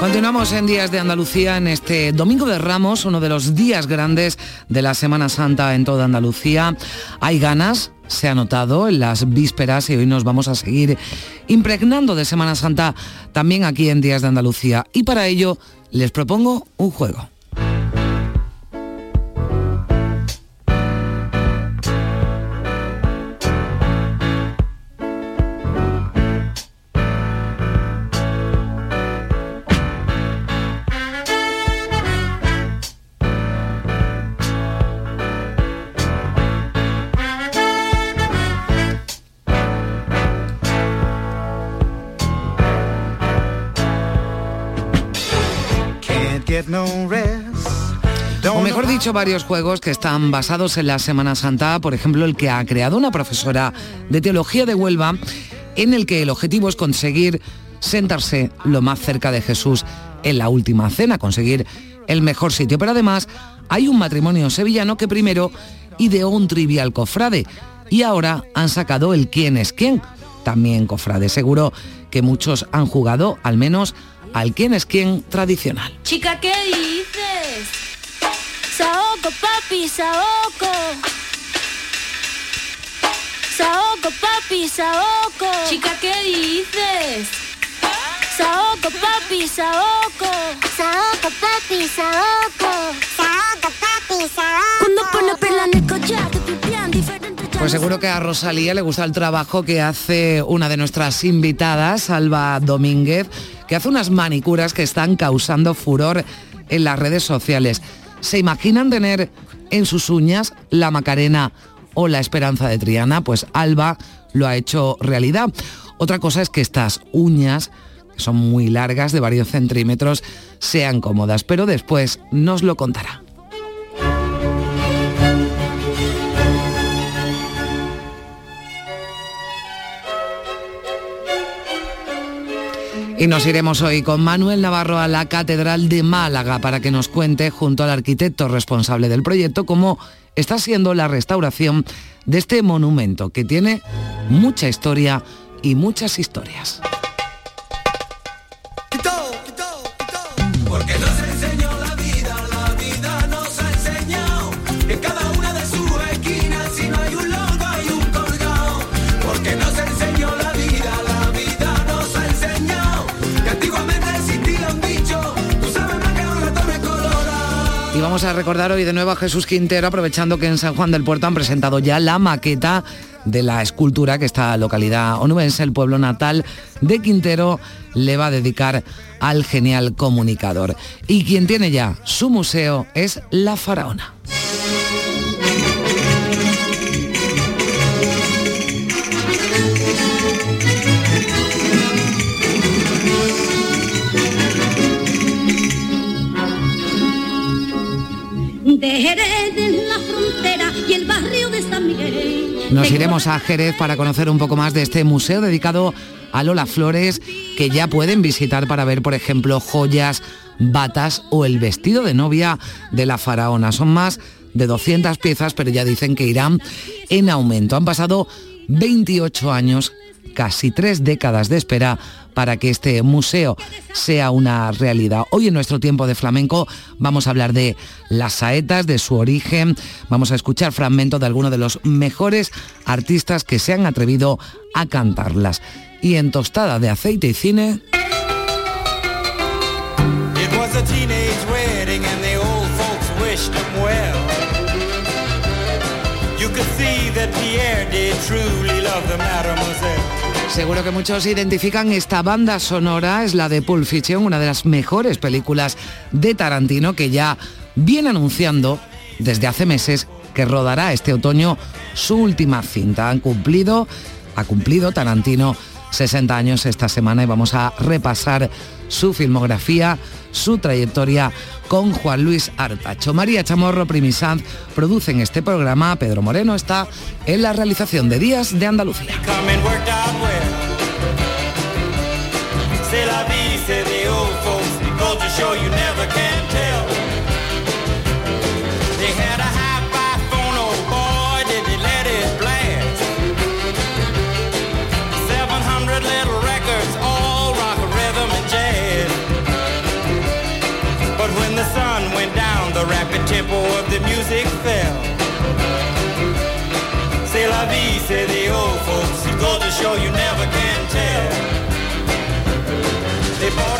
Continuamos en Días de Andalucía en este Domingo de Ramos, uno de los días grandes de la Semana Santa en toda Andalucía. Hay ganas, se ha notado en las vísperas y hoy nos vamos a seguir impregnando de Semana Santa también aquí en Días de Andalucía. Y para ello les propongo un juego. O mejor dicho, varios juegos que están basados en la Semana Santa, por ejemplo, el que ha creado una profesora de teología de Huelva, en el que el objetivo es conseguir sentarse lo más cerca de Jesús en la última cena, conseguir el mejor sitio. Pero además hay un matrimonio sevillano que primero ideó un trivial cofrade y ahora han sacado el quién es quién, también cofrade. Seguro que muchos han jugado al menos al quién es quién tradicional. Chica, ¿qué dices? Saoco, papi, saoco. Saoco, papi, saoco. Chica, ¿qué dices? Saoco, papi, saoco. Saoco, papi, saoco. Saoco, papi, saoco. Cuando pone perla en el collar, te pipián diferente. Pues seguro que a Rosalía le gusta el trabajo que hace una de nuestras invitadas, Alba Domínguez, que hace unas manicuras que están causando furor en las redes sociales. ¿Se imaginan tener en sus uñas la Macarena o la Esperanza de Triana? Pues Alba lo ha hecho realidad. Otra cosa es que estas uñas, que son muy largas, de varios centímetros, sean cómodas, pero después nos lo contará. Y nos iremos hoy con Manuel Navarro a la Catedral de Málaga para que nos cuente, junto al arquitecto responsable del proyecto, cómo está siendo la restauración de este monumento que tiene mucha historia y muchas historias. Vamos a recordar hoy de nuevo a Jesús Quintero, aprovechando que en San Juan del Puerto han presentado ya la maqueta de la escultura que esta localidad onubense, el pueblo natal de Quintero, le va a dedicar al genial comunicador. Y quien tiene ya su museo es la faraona. De Jerez en la frontera y el barrio de San Miguel. Nos iremos a Jerez para conocer un poco más de este museo dedicado a Lola Flores, que ya pueden visitar para ver, por ejemplo, joyas, batas o el vestido de novia de la faraona. Son más de 200 piezas, pero ya dicen que irán en aumento. Han pasado 28 años, casi tres décadas de espera para que este museo sea una realidad. Hoy en nuestro tiempo de flamenco vamos a hablar de las saetas, de su origen, vamos a escuchar fragmentos de algunos de los mejores artistas que se han atrevido a cantarlas. Y en tostada de aceite y cine... Seguro que muchos identifican esta banda sonora, es la de Pulp Fiction, una de las mejores películas de Tarantino que ya viene anunciando desde hace meses que rodará este otoño su última cinta. Han cumplido, ha cumplido Tarantino 60 años esta semana y vamos a repasar su filmografía, su trayectoria con Juan Luis Artacho. María Chamorro Primisanz producen este programa, Pedro Moreno está en la realización de Días de Andalucía. Say the old folks. The culture show you never can tell. They had a high-fi phone, oh boy, did they let it blast. 700 little records, all rock, rhythm, and jazz. But when the sun went down, the rapid tempo of the music fell. C'est la vie, say the old folks. It goes show you never can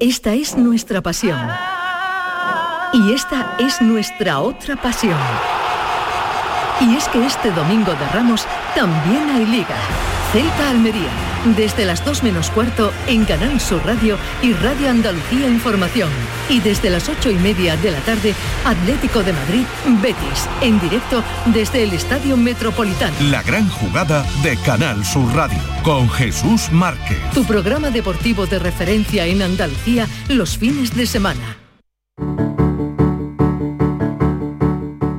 Esta es nuestra pasión. Y esta es nuestra otra pasión. Y es que este domingo de Ramos también hay liga. Celta Almería, desde las 2 menos cuarto en Canal Sur Radio y Radio Andalucía Información. Y desde las ocho y media de la tarde, Atlético de Madrid, Betis, en directo desde el Estadio Metropolitano. La gran jugada de Canal Sur Radio con Jesús Márquez. Tu programa deportivo de referencia en Andalucía los fines de semana.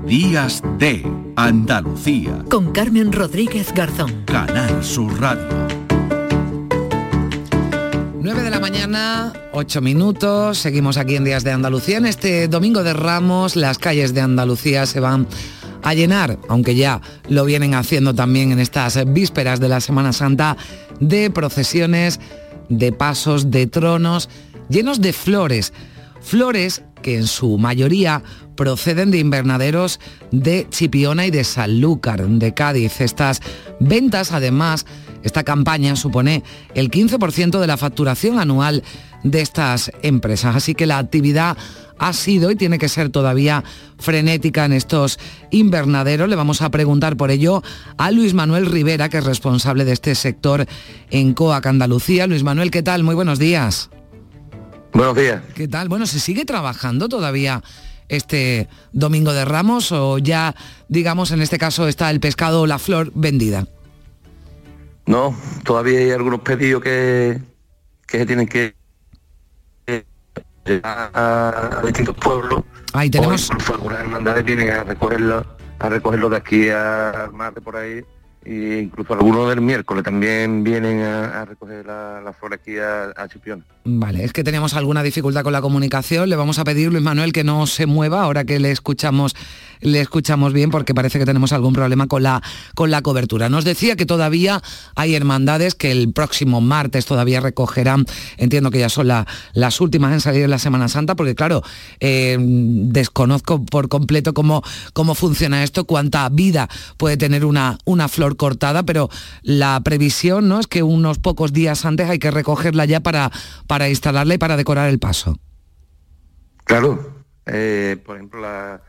Días de Andalucía. Con Carmen Rodríguez Garzón. Canal Sur Radio. 9 de la mañana, 8 minutos, seguimos aquí en Días de Andalucía. En este domingo de Ramos, las calles de Andalucía se van a llenar, aunque ya lo vienen haciendo también en estas vísperas de la Semana Santa, de procesiones, de pasos, de tronos, llenos de flores. Flores que en su mayoría proceden de invernaderos de Chipiona y de Sanlúcar, de Cádiz. Estas ventas, además, esta campaña supone el 15% de la facturación anual de estas empresas. Así que la actividad ha sido y tiene que ser todavía frenética en estos invernaderos. Le vamos a preguntar por ello a Luis Manuel Rivera, que es responsable de este sector en COAC Andalucía. Luis Manuel, ¿qué tal? Muy buenos días. Buenos días. ¿Qué tal? Bueno, ¿se sigue trabajando todavía este domingo de Ramos o ya, digamos, en este caso está el pescado o la flor vendida? No, todavía hay algunos pedidos que, que se tienen que llegar a distintos pueblos. Ahí tenemos... O incluso algunas hermandades vienen a recogerlo, a recogerlo de aquí a más de por ahí. E incluso algunos del miércoles también vienen a, recoger la, la flor aquí a, a Chipiona. Vale, es que teníamos alguna dificultad con la comunicación. Le vamos a pedir, Luis Manuel, que no se mueva ahora que le escuchamos, le escuchamos bien, porque parece que tenemos algún problema con la, con la cobertura. Nos decía que todavía hay hermandades que el próximo martes todavía recogerán, entiendo que ya son la- las últimas en salir en la Semana Santa, porque claro, eh, desconozco por completo cómo, cómo funciona esto, cuánta vida puede tener una, una flor cortada, pero la previsión ¿no? es que unos pocos días antes hay que recogerla ya para, para instalarla y para decorar el paso. Claro, eh, por ejemplo, la-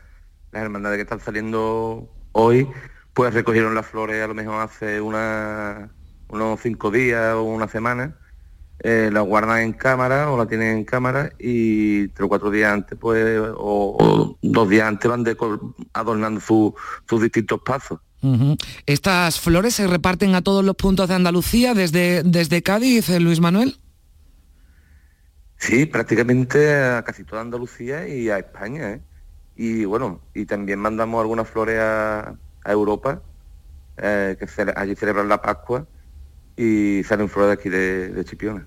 las hermandades que están saliendo hoy, pues recogieron las flores a lo mejor hace una, unos cinco días o una semana, eh, la guardan en cámara o la tienen en cámara y tres o cuatro días antes, pues, o, o dos días antes van decor- adornando su- sus distintos pasos. Estas flores se reparten a todos los puntos de Andalucía desde, desde Cádiz, eh, Luis Manuel. Sí, prácticamente a casi toda Andalucía y a España. ¿eh? Y bueno, y también mandamos algunas flores a, Europa, eh, que allí celebran la Pascua y salen flores de aquí de, Chipiona.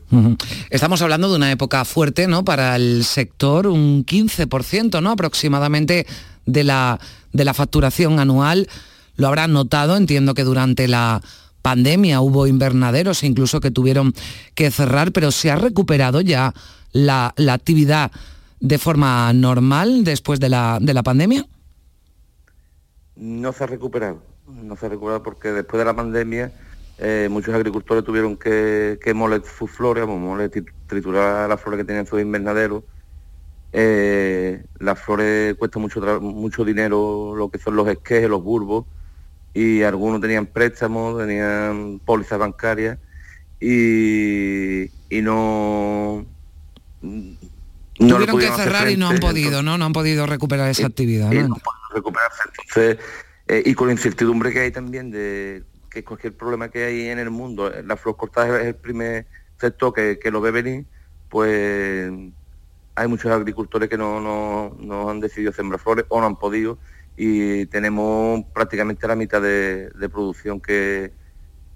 Estamos hablando de una época fuerte, ¿no? Para el sector, un 15%, ¿no? Aproximadamente de la, de la facturación anual. Lo habrán notado, entiendo que durante la pandemia hubo invernaderos incluso que tuvieron que cerrar, pero se ha recuperado ya la, la actividad de forma normal después de la, de la pandemia. No se ha recuperado, no se ha recuperado porque después de la pandemia eh, muchos agricultores tuvieron que, que moler sus flores, moler, tri- triturar las flores que tenían sus invernaderos. Eh, las flores cuestan mucho, mucho dinero, lo que son los esquejes, los bulbos, y algunos tenían préstamos, tenían pólizas bancarias, y, y no... no Tuvieron que cerrar y no han podido, ¿no? No han podido recuperar esa actividad. y ¿no? no pueden recuperarse. Entonces, eh, y con la incertidumbre que hay también de que cualquier problema que hay en el mundo, eh, la flor cortada es el primer sector que, que lo ve venir, pues hay muchos agricultores que no, no, no han decidido sembrar flores o no han podido y tenemos prácticamente la mitad de, de producción que,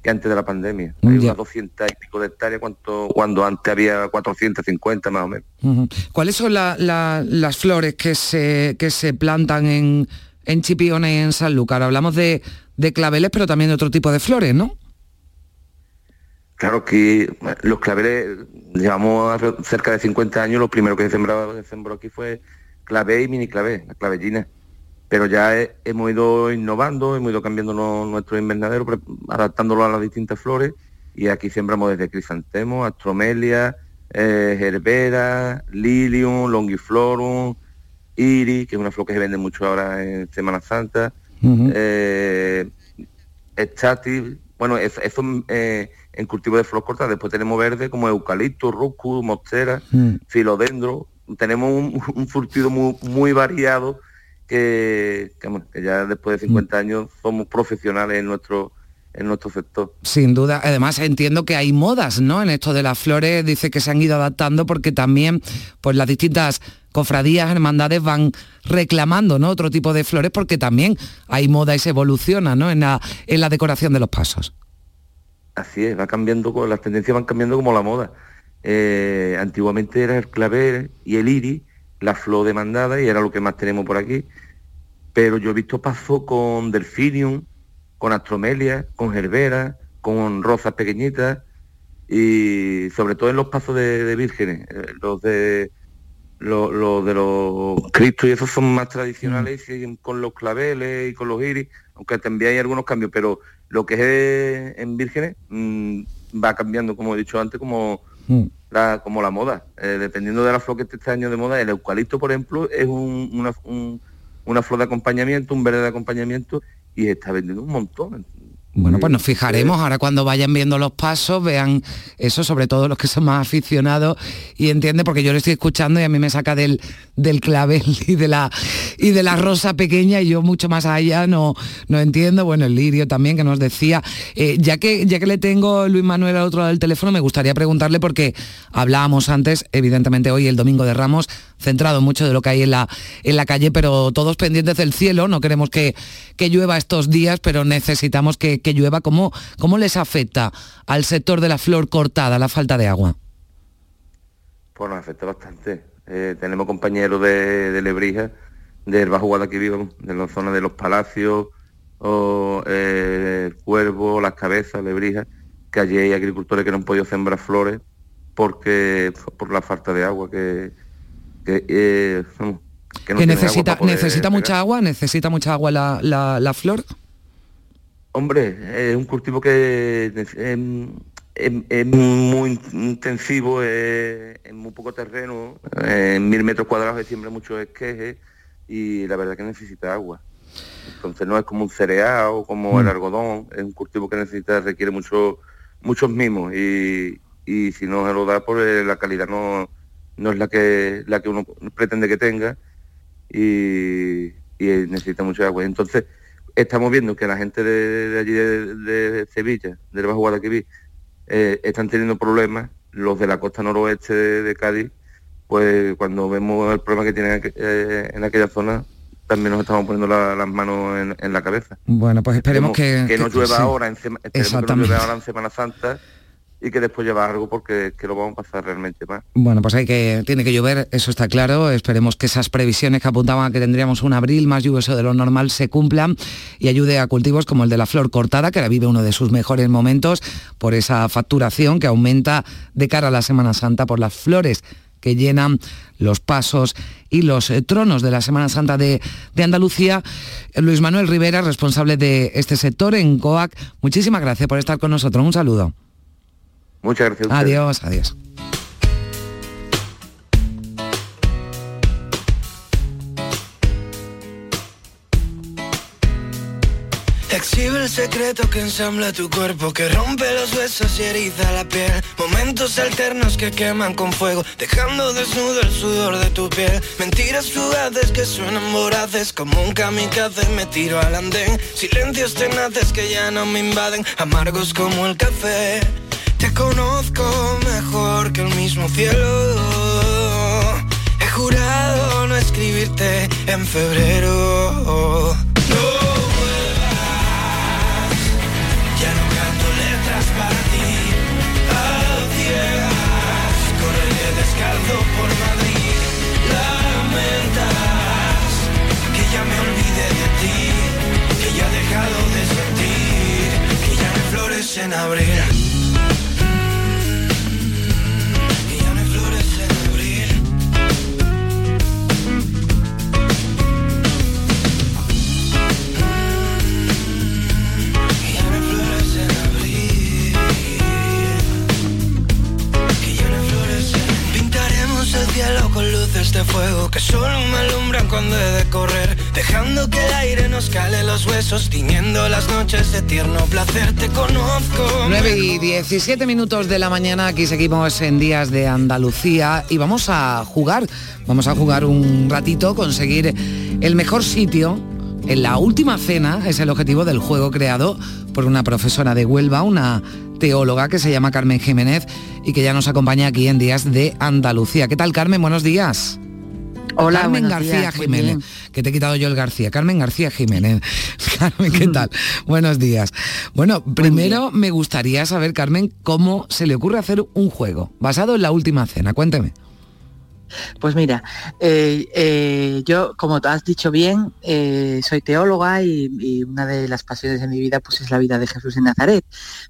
que antes de la pandemia. Hay unas 200 y pico de hectáreas cuanto, cuando antes había 450 más o menos. ¿Cuáles son la- la- las flores que se, que se plantan en, en Chipiona y en Sanlúcar? Hablamos de, de claveles, pero también de otro tipo de flores, ¿no? Claro que los claveles, llevamos cerca de 50 años, lo primero que se sembraba, se sembró aquí fue clavé y mini clavé, la clavellina. Pero ya he- hemos ido innovando, hemos ido cambiando no- nuestro invernadero, adaptándolo a las distintas flores, y aquí sembramos desde crisantemo, astromelia, eh, gerbera, lilium, longiflorum, iris, que es una flor que se vende mucho ahora en Semana Santa, eh, estatis, bueno, es- eso eh, en cultivo de flor corta, después tenemos verde como eucalipto, rúcula, mostera, filodendro, tenemos un, un surtido muy, muy variado que, ya después de 50 años somos profesionales en nuestro en nuestro sector. Sin duda. Además, entiendo que hay modas, ¿no? En esto de las flores, dice que se han ido adaptando porque también, pues las distintas cofradías, hermandades van reclamando, ¿no? Otro tipo de flores porque también hay moda y se evoluciona, ¿no? En la, en la decoración de los pasos. Así es, va cambiando, las tendencias van cambiando como la moda. Eh, antiguamente era el clavel y el iris, la flor demandada, y era lo que más tenemos por aquí. Pero yo he visto paso con delfinium, con astromelia, con gerbera, con rosas pequeñitas, y sobre todo en los pasos de, de vírgenes, eh, los de los, los de los cristos y esos son más tradicionales y siguen con los claveles y con los iris, aunque también hay algunos cambios, pero lo que es en vírgenes mm, va cambiando, como he dicho antes, como la, como la moda. Eh, dependiendo de la flor que esté este año de moda, el eucalipto, por ejemplo, es un- una, un- una flor de acompañamiento, un verde de acompañamiento, y está vendiendo un montón. Bueno, pues nos fijaremos ahora cuando vayan viendo los pasos, vean eso, sobre todo los que son más aficionados y entienden, porque yo lo estoy escuchando y a mí me saca del, del clavel y de la y de la rosa pequeña y yo mucho más allá no, no entiendo. Bueno, el lirio también que nos decía. Eh, ya que ya que le tengo Luis Manuel al otro lado del teléfono, me gustaría preguntarle porque hablábamos antes, evidentemente hoy el domingo de Ramos, centrado en mucho de lo que hay en la, en la calle, pero todos pendientes del cielo, no queremos que, que llueva estos días, pero necesitamos que, que llueva. ¿Cómo, ¿Cómo les afecta al sector de la flor cortada la falta de agua? Pues nos afecta bastante. Eh, tenemos compañeros de, de Lebrija, del Bajo Guadalquivir, de la zona de los Palacios, o eh, Cuervo, Las Cabezas, Lebrija, que allí hay agricultores que no han podido sembrar flores porque por la falta de agua que, que, eh, vamos, que no que tienen agua necesita, necesita mucha agua, necesita mucha agua la, la- la flor. Hombre, es un cultivo que es, es- es- es muy intensivo, es, en muy poco terreno, en mil metros cuadrados se siembra muchos esquejes y la verdad que necesita agua. Entonces no es como un cereal o como el algodón, es un cultivo que necesita, requiere mucho, muchos mimos y, y si no se lo da, pues la calidad no, no es la que, la que uno pretende que tenga y, y necesita mucha agua. Entonces, estamos viendo que la gente de, de allí de, de Sevilla, del Bajo Guadalquivir, eh, están teniendo problemas, los de la costa noroeste de, de Cádiz pues cuando vemos el problema que tiene eh, en aquella zona, también nos estamos poniendo la- las manos en, en la cabeza. Bueno, pues esperemos que... que, no que- no llueva ahora en Semana Santa y que después lleva algo porque que lo vamos a pasar realmente mal. Bueno, pues hay que, tiene que llover, eso está claro. Esperemos que esas previsiones que apuntaban a que tendríamos un abril más lluvioso de lo normal se cumplan y ayude a cultivos como el de la flor cortada, que ahora vive uno de sus mejores momentos por esa facturación que aumenta de cara a la Semana Santa por las flores que llenan los pasos y los eh, tronos de la Semana Santa de, de Andalucía. Luis Manuel Rivera, responsable de este sector en COAC, muchísimas gracias por estar con nosotros. Un saludo. Muchas gracias. a. Adiós, adiós. Exhibe el secreto que ensambla tu cuerpo, que rompe los huesos y eriza la piel. Momentos alternos que queman con fuego, dejando desnudo el sudor de tu piel. Mentiras fugaces que suenan voraces, como un kamikaze me tiro al andén. Silencios tenaces que ya no me invaden, amargos como el café. Te conozco mejor que el mismo cielo. He jurado no escribirte en febrero. No ya no canto letras para ti. A ciegas Correré descalzo por Madrid. Lamentas Que ya me olvidé de ti Que ya he dejado de sentir Que ya hay flores en abril cielo con luces de fuego Que solo me alumbran cuando he de correr Dejando que el aire nos cale los huesos Tiñendo las noches de tierno placer Te conozco 9 y 17 minutos de la mañana, aquí seguimos en Días de Andalucía y vamos a jugar, vamos a jugar un ratito, conseguir el mejor sitio. En la última cena es el objetivo del juego creado por una profesora de Huelva, una teóloga que se llama Carmen Jiménez y que ya nos acompaña aquí en Días de Andalucía. ¿Qué tal Carmen? Buenos días. Hola, Carmen García días, Jiménez, que te he quitado yo el García. Carmen García Jiménez. Carmen, ¿qué tal? Buenos días. Bueno, primero me gustaría saber, Carmen, cómo se le ocurre hacer un juego basado en la última cena. Cuénteme. Pues mira, eh, eh, yo, como has dicho bien, eh, soy teóloga y, una de las pasiones de mi vida pues es la vida de Jesús en Nazaret.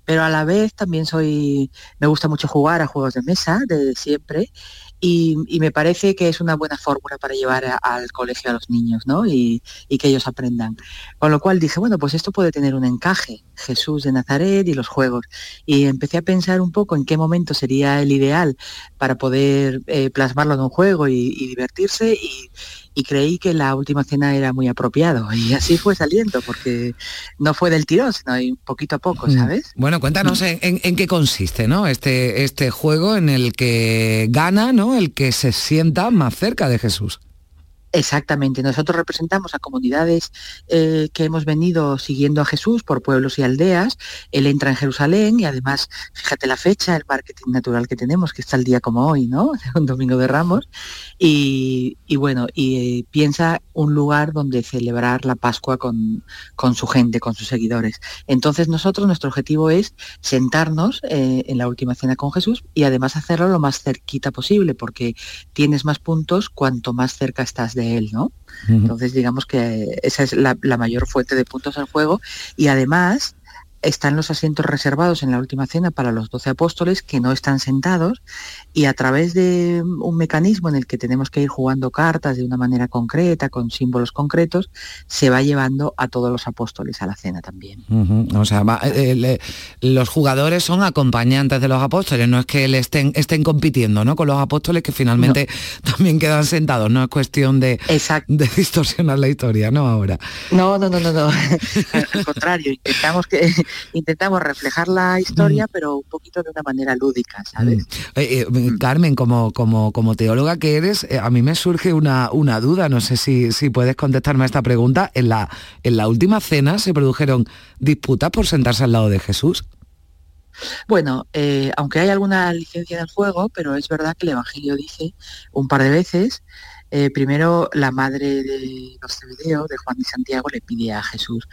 Pero a la vez también soy, me gusta mucho jugar a juegos de mesa desde siempre y, y me parece que es una buena fórmula para llevar al colegio a los niños, ¿no? Y, y que ellos aprendan. Con lo cual dije, bueno, pues esto puede tener un encaje, Jesús de Nazaret y los juegos. Y empecé a pensar un poco en qué momento sería el ideal para poder eh, plasmarlo en un juego y, y divertirse y, y creí que la última cena era muy apropiado y así fue saliendo porque no fue del tirón, sino poquito a poco, ¿sabes? Bueno, cuéntanos en, en- en qué consiste, ¿no? Este, este juego en el que gana, ¿no? El que se sienta más cerca de Jesús. Exactamente, nosotros representamos a comunidades eh, que hemos venido siguiendo a Jesús por pueblos y aldeas. Él entra en Jerusalén y además, fíjate la fecha, el marketing natural que tenemos, que está el día como hoy, ¿no? Un domingo de Ramos. Y, bueno, y eh, piensa un lugar donde celebrar la Pascua con, con su gente, con sus seguidores. Entonces nosotros, nuestro objetivo es sentarnos eh, en la última cena con Jesús y además hacerlo lo más cerquita posible, porque tienes más puntos cuanto más cerca estás de él, ¿no? Entonces digamos que esa es la, la mayor fuente de puntos del juego y además están los asientos reservados en la última cena para los doce apóstoles que no están sentados y a través de un mecanismo en el que tenemos que ir jugando cartas de una manera concreta, con símbolos concretos, se va llevando a todos los apóstoles a la cena también. O sea, va- eh, le- los jugadores son acompañantes de los apóstoles, no es que le estén, estén compitiendo ¿no? con los apóstoles que finalmente también quedan sentados, no es cuestión de, de distorsionar la historia, ¿no? Ahora. No, no, no, no, no. Al contrario, intentamos que intentamos reflejar la historia, pero un poquito de una manera lúdica, ¿sabes? Eh, eh, Carmen, como, como, como teóloga que eres, eh, a mí me surge una, una duda, no sé si, si puedes contestarme a esta pregunta. En la, en la última cena se produjeron disputas por sentarse al lado de Jesús. Bueno, eh, aunque hay alguna licencia en el juego, pero es verdad que el Evangelio dice un par de veces, eh, primero la madre de los Cebedeo, de Juan y Santiago, le pide a Jesús,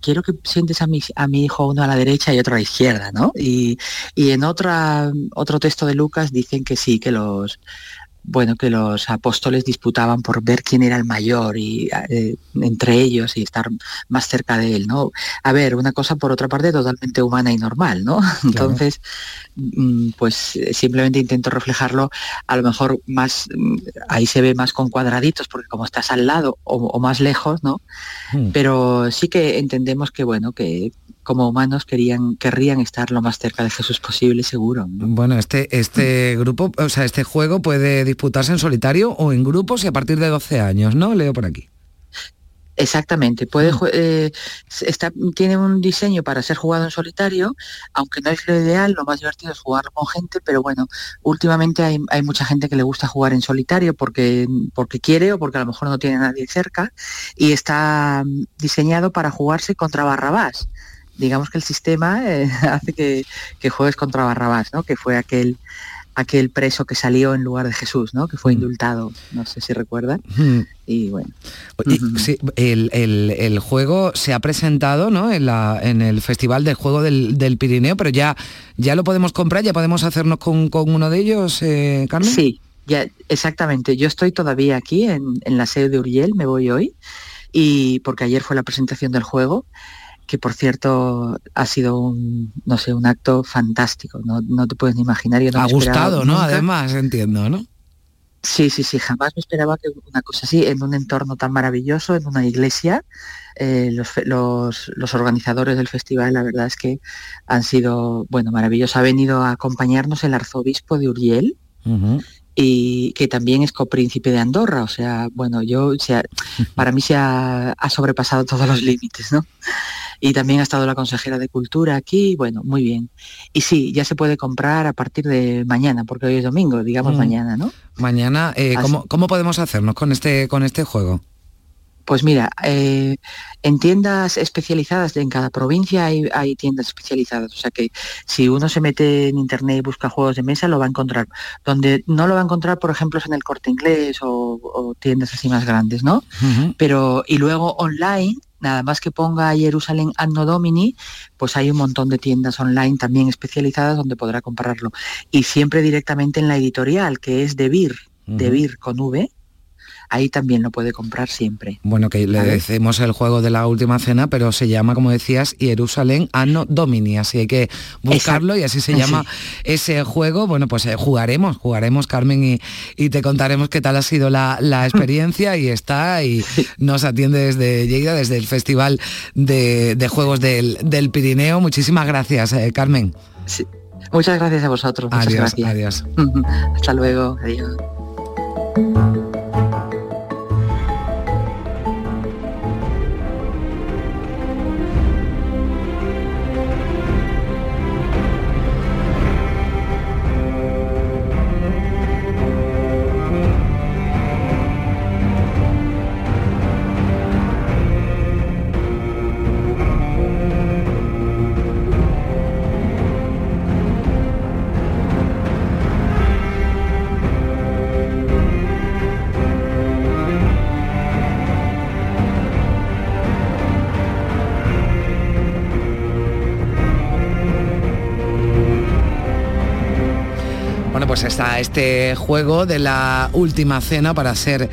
quiero que sientes a mi, a mi hijo uno a la derecha y otro a la izquierda, ¿no? Y, y en otra, otro texto de Lucas dicen que sí, que los, bueno, que los apóstoles disputaban por ver quién era el mayor y eh, entre ellos y estar más cerca de él, ¿no? A ver, una cosa por otra parte totalmente humana y normal, ¿no? Entonces, mm, pues eh, simplemente intento reflejarlo a lo mejor más, mm, ahí se ve más con cuadraditos, porque como estás al lado o, o más lejos, ¿no? Hmm. Pero sí que entendemos que, bueno, que como humanos querían, querrían estar lo más cerca de Jesús posible, seguro. ¿no? Bueno, este, este grupo, o sea, este juego puede disputarse en solitario o en grupos y a partir de 12 años, ¿no? Leo por aquí. Exactamente, puede, jue- eh, está, tiene un diseño para ser jugado en solitario, aunque no es lo ideal, lo más divertido es jugarlo con gente, pero bueno, últimamente hay, hay mucha gente que le gusta jugar en solitario porque, porque quiere o porque a lo mejor no tiene a nadie cerca y está mm, diseñado para jugarse contra Barrabás. Digamos que el sistema eh, hace que, que juegues contra Barrabás, ¿no? que fue aquel, aquel preso que salió en lugar de Jesús, ¿no? que fue indultado, no sé si recuerdan. Hmm. Y bueno, Y, sí, el, el- el juego se ha presentado ¿no? en, la, en el Festival del Juego del, del Pirineo, pero ya, ya lo podemos comprar, ya podemos hacernos con, con uno de ellos, eh, Carmen. Sí, ya, exactamente. Yo estoy todavía aquí en, en la sede de Uriel, me voy hoy, y porque ayer fue la presentación del juego, que por cierto ha sido un, no sé, un acto fantástico. No, no te puedes ni imaginar. Yo no ha gustado, ¿no? nunca- Además, entiendo, ¿no? Sí, sí, sí, jamás me esperaba que una cosa así, en un entorno tan maravilloso, en una iglesia. eh, los, los, los organizadores del festival, la verdad es que han sido, bueno, maravillosos. Ha venido a acompañarnos el arzobispo de Uriel, y que también es copríncipe de Andorra. O sea, bueno, yo, o sea, para mí se ha, ha sobrepasado todos los límites, ¿no? Y también ha estado la consejera de Cultura aquí, bueno, muy bien. Y sí, ya se puede comprar a partir de mañana, porque hoy es domingo, digamos Mm. mañana, ¿no? Mañana, eh. ¿cómo, cómo podemos hacernos con este, con este juego? Pues mira, eh, en tiendas especializadas en cada provincia hay, hay tiendas especializadas. O sea que si uno se mete en internet y busca juegos de mesa, lo va a encontrar. Donde no lo va a encontrar, por ejemplo, es en el corte inglés o, o tiendas así más grandes, ¿no? Pero, y luego online, nada más que ponga Jerusalén Anno Domini, pues hay un montón de tiendas online también especializadas donde podrá comprarlo. Y siempre directamente en la editorial, que es Debir, Debir con V, ahí también lo puede comprar siempre. Bueno, que le decimos el juego de la última cena, pero se llama, como decías, Jerusalén Anno Domini, así hay que buscarlo y así se llama ese juego. Bueno, pues eh, jugaremos, jugaremos, Carmen, y, y te contaremos qué tal ha sido la, la experiencia y está y nos atiende desde Lleida, desde el Festival de, de Juegos del, del Pirineo. Muchísimas gracias, eh, Carmen. Muchas gracias a vosotros. Muchas Adiós, gracias. adiós. Hasta luego. Adiós. Este juego de la última cena para ser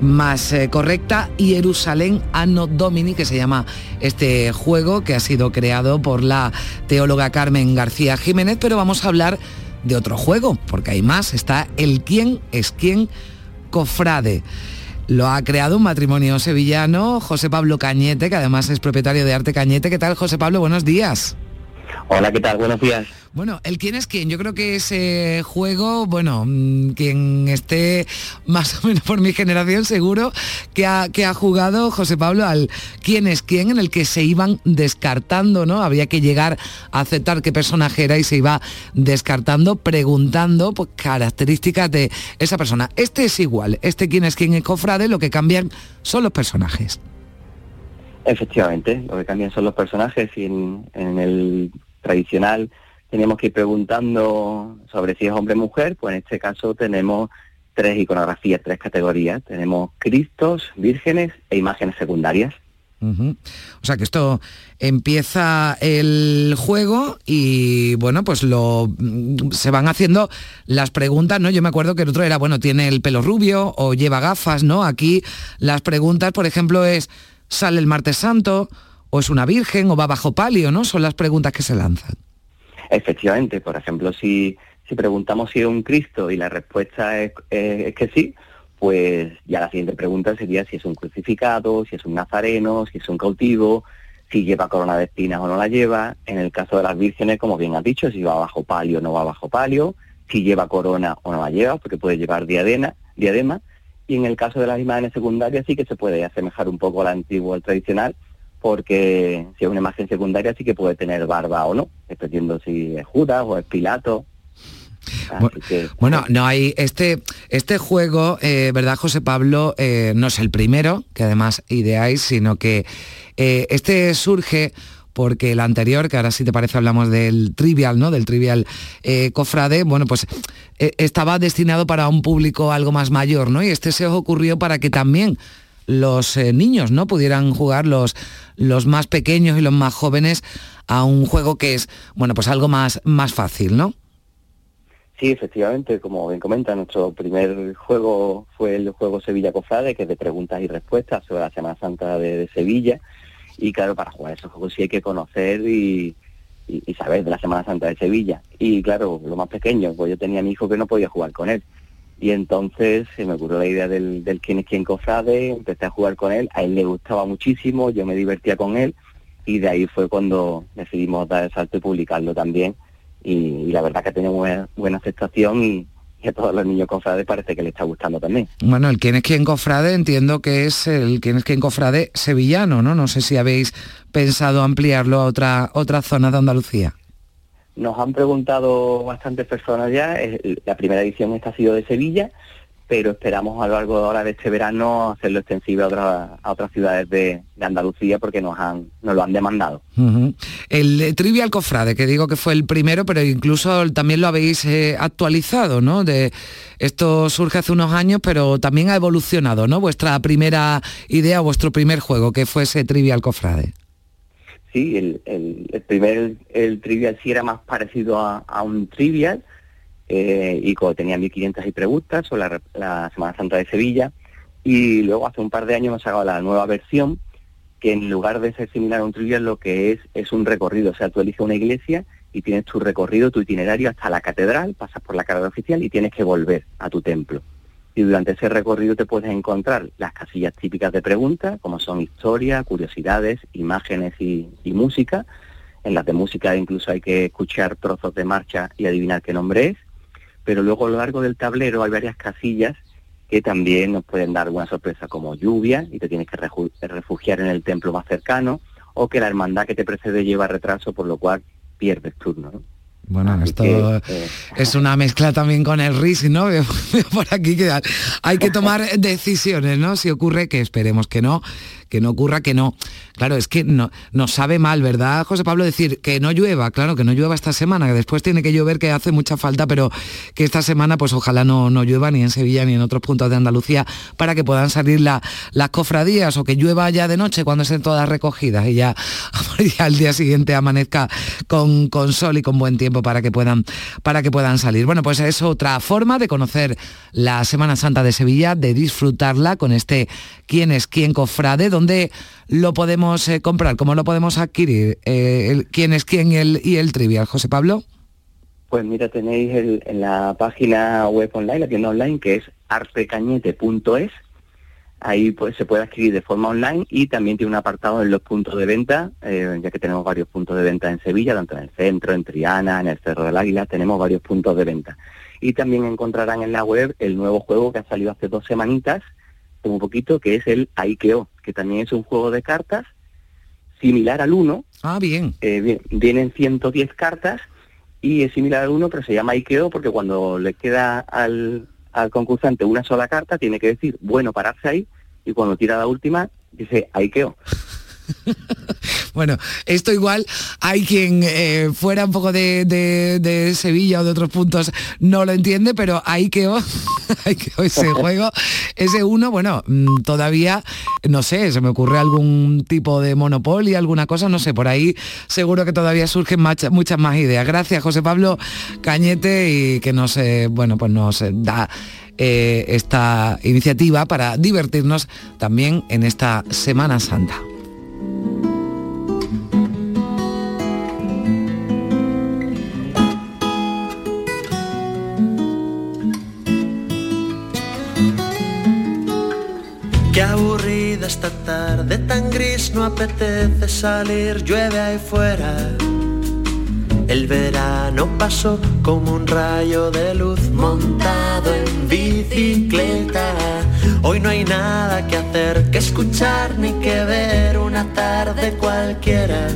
más eh, correcta, Jerusalén Anno Domini, que se llama este juego que ha sido creado por la teóloga Carmen García Jiménez, pero vamos a hablar de otro juego, porque hay más, está el quién es quién cofrade. Lo ha creado un matrimonio sevillano, José Pablo Cañete, que además es propietario de Arte Cañete. ¿Qué tal, José Pablo? Buenos días. Hola, ¿qué tal? Buenos días. Bueno, el quién es quién. Yo creo que ese juego, bueno, mm, quien esté más o menos por mi generación seguro que ha, que ha jugado José Pablo al quién es quién, en el que se iban descartando, ¿no? Había que llegar a aceptar qué personaje era y se iba descartando, preguntando pues, características de esa persona. Este es igual, este quién es quién es cofrade, lo que cambian son los personajes. Efectivamente, lo que cambian son los personajes y en, en el tradicional tenemos que ir preguntando sobre si es hombre o mujer, pues en este caso tenemos tres iconografías, tres categorías. Tenemos Cristos, vírgenes e imágenes secundarias. O sea que esto empieza el juego y bueno, pues lo mm, se van haciendo las preguntas, ¿no? Yo me acuerdo que el otro era, bueno, tiene el pelo rubio o lleva gafas, ¿no? Aquí las preguntas, por ejemplo, es ¿sale el martes santo? Es una virgen o va bajo palio, ¿no? Son las preguntas que se lanzan. Efectivamente, por ejemplo, si, si preguntamos si es un Cristo y la respuesta es, que sí, pues ya la siguiente pregunta sería si es un crucificado, si es un nazareno, si es un cautivo, si lleva corona de espinas o no la lleva. En el caso de las vírgenes, como bien has dicho, si va bajo palio o no va bajo palio, si lleva corona o no la lleva, porque puede llevar diadema, diadema. Y en el caso de las imágenes secundarias sí que se puede asemejar un poco al antiguo, al tradicional, porque si es una imagen secundaria sí que puede tener barba o no, dependiendo si es Judas o es Pilato. Que, Bueno, no hay este este juego, eh, verdad, José Pablo, Eh, no es el primero que además ideáis, sino que eh, este surge porque el anterior, que ahora si te parece hablamos del trivial, ¿no? Del trivial eh, cofrade, bueno, pues eh, estaba destinado para un público algo más mayor, ¿no? Y este se os ocurrió para que también los eh, niños, ¿no? Pudieran jugar los, los más pequeños y los más jóvenes a un juego que es, bueno, pues algo más, más fácil, ¿no? Sí, efectivamente, como bien comenta, nuestro primer juego fue el juego Sevilla Cofrade, que es de preguntas y respuestas sobre la Semana Santa de, de Sevilla. Y claro, para jugar esos juegos sí hay que conocer y, saber de la Semana Santa de Sevilla. Y claro, lo más pequeño, pues yo tenía a mi hijo que no podía jugar con él. Y entonces se me ocurrió la idea del, quién es quién cofrade, empecé a jugar con él, a él le gustaba muchísimo, yo me divertía con él y de ahí fue cuando decidimos dar el salto y publicarlo también y, la verdad que ha tenido buena, buena aceptación y, a todos los niños cofrades parece que le está gustando también. Bueno, el quién es quién cofrade entiendo que es el quién es quién cofrade sevillano, ¿no? No sé si habéis pensado ampliarlo a otra otra zona de Andalucía. Nos han preguntado bastantes personas ya, eh, la primera edición esta ha sido de Sevilla, pero esperamos a lo largo ahora de este verano hacerlo extensible a, otras a otras ciudades de, de Andalucía porque nos han nos lo han demandado. El eh, Trivial Cofrade, que digo que fue el primero, pero incluso también lo habéis eh, actualizado, ¿no? De, esto surge hace unos años, pero también ha evolucionado, ¿no? Vuestra primera idea, vuestro primer juego, que fue ese Trivial Cofrade. Sí, el, primer el trivial sí era más parecido a, a un trivial eh, y como tenía 1500 y preguntas sobre la, la Semana Santa de Sevilla y luego hace un par de años hemos sacado la nueva versión que en lugar de ser similar a un trivial lo que es es un recorrido, o sea, tú eliges una iglesia y tienes tu recorrido, tu itinerario hasta la catedral, pasas por la carrera oficial y tienes que volver a tu templo. Y durante ese recorrido te puedes encontrar las casillas típicas de preguntas, como son historia, curiosidades, imágenes y, música. En las de música incluso hay que escuchar trozos de marcha y adivinar qué nombre es. Pero luego a lo largo del tablero hay varias casillas que también nos pueden dar alguna sorpresa como lluvia y te tienes que refugiar en el templo más cercano o que la hermandad que te precede lleva retraso por lo cual pierdes turno. ¿no? Bueno, esto que, eh, es una mezcla también con el RIS, ¿no? Veo Por aquí que hay que tomar decisiones, ¿no? Si ocurre, que esperemos que no, que no ocurra, que no. Claro, es que no, nos sabe mal, ¿verdad, José Pablo? Decir que no llueva, claro, que no llueva esta semana, que después tiene que llover, que hace mucha falta, pero que esta semana, pues ojalá no, no llueva ni en Sevilla ni en otros puntos de Andalucía para que puedan salir la- las cofradías o que llueva ya de noche cuando estén todas recogidas y ya, ya al día siguiente amanezca con, con sol y con buen tiempo para que puedan para que puedan salir. Bueno, pues es otra forma de conocer la Semana Santa de Sevilla, de disfrutarla con este quién es quién cofrade, donde lo podemos eh, comprar, cómo lo podemos adquirir, Eh, el, quién es quién y el, y el trivial, José Pablo. Pues mira, tenéis el- en la página web online, la tienda online, que es artecañete.es. Ahí pues se puede adquirir de forma online y también tiene un apartado en los puntos de venta, eh, ya que tenemos varios puntos de venta en Sevilla, tanto en el centro, en Triana, en el Cerro del Águila, tenemos varios puntos de venta. Y también encontrarán en la web el nuevo juego que ha salido hace dos semanitas, un poquito, que es el Aikeo, que también es un juego de cartas similar al 1, Ah, bien. eh, vi- vienen 110 cartas y es similar al uno, pero se llama Ikeo porque cuando le queda al, al concursante una sola carta, tiene que decir, bueno, pararse ahí, y cuando tira la última, dice Aikeo. Bueno, esto igual hay quien eh, fuera un poco de, de- de Sevilla o de otros puntos no lo entiende, pero ahí quedó, ahí quedó ese juego. Ese uno, bueno, mm, todavía, no sé, se me ocurre algún tipo de monopolio, alguna cosa, no sé, por ahí seguro que todavía surgen macha- muchas más ideas. Gracias, José Pablo Cañete, y que nos, eh, bueno, pues nos eh, da eh, esta iniciativa para divertirnos también en esta Semana Santa. Esta tarde, tan gris, no apetece salir, llueve ahí fuera. El verano pasó como un rayo de luz montado en bicicleta. Hoy no hay nada que hacer, que escuchar ni que ver una tarde cualquiera.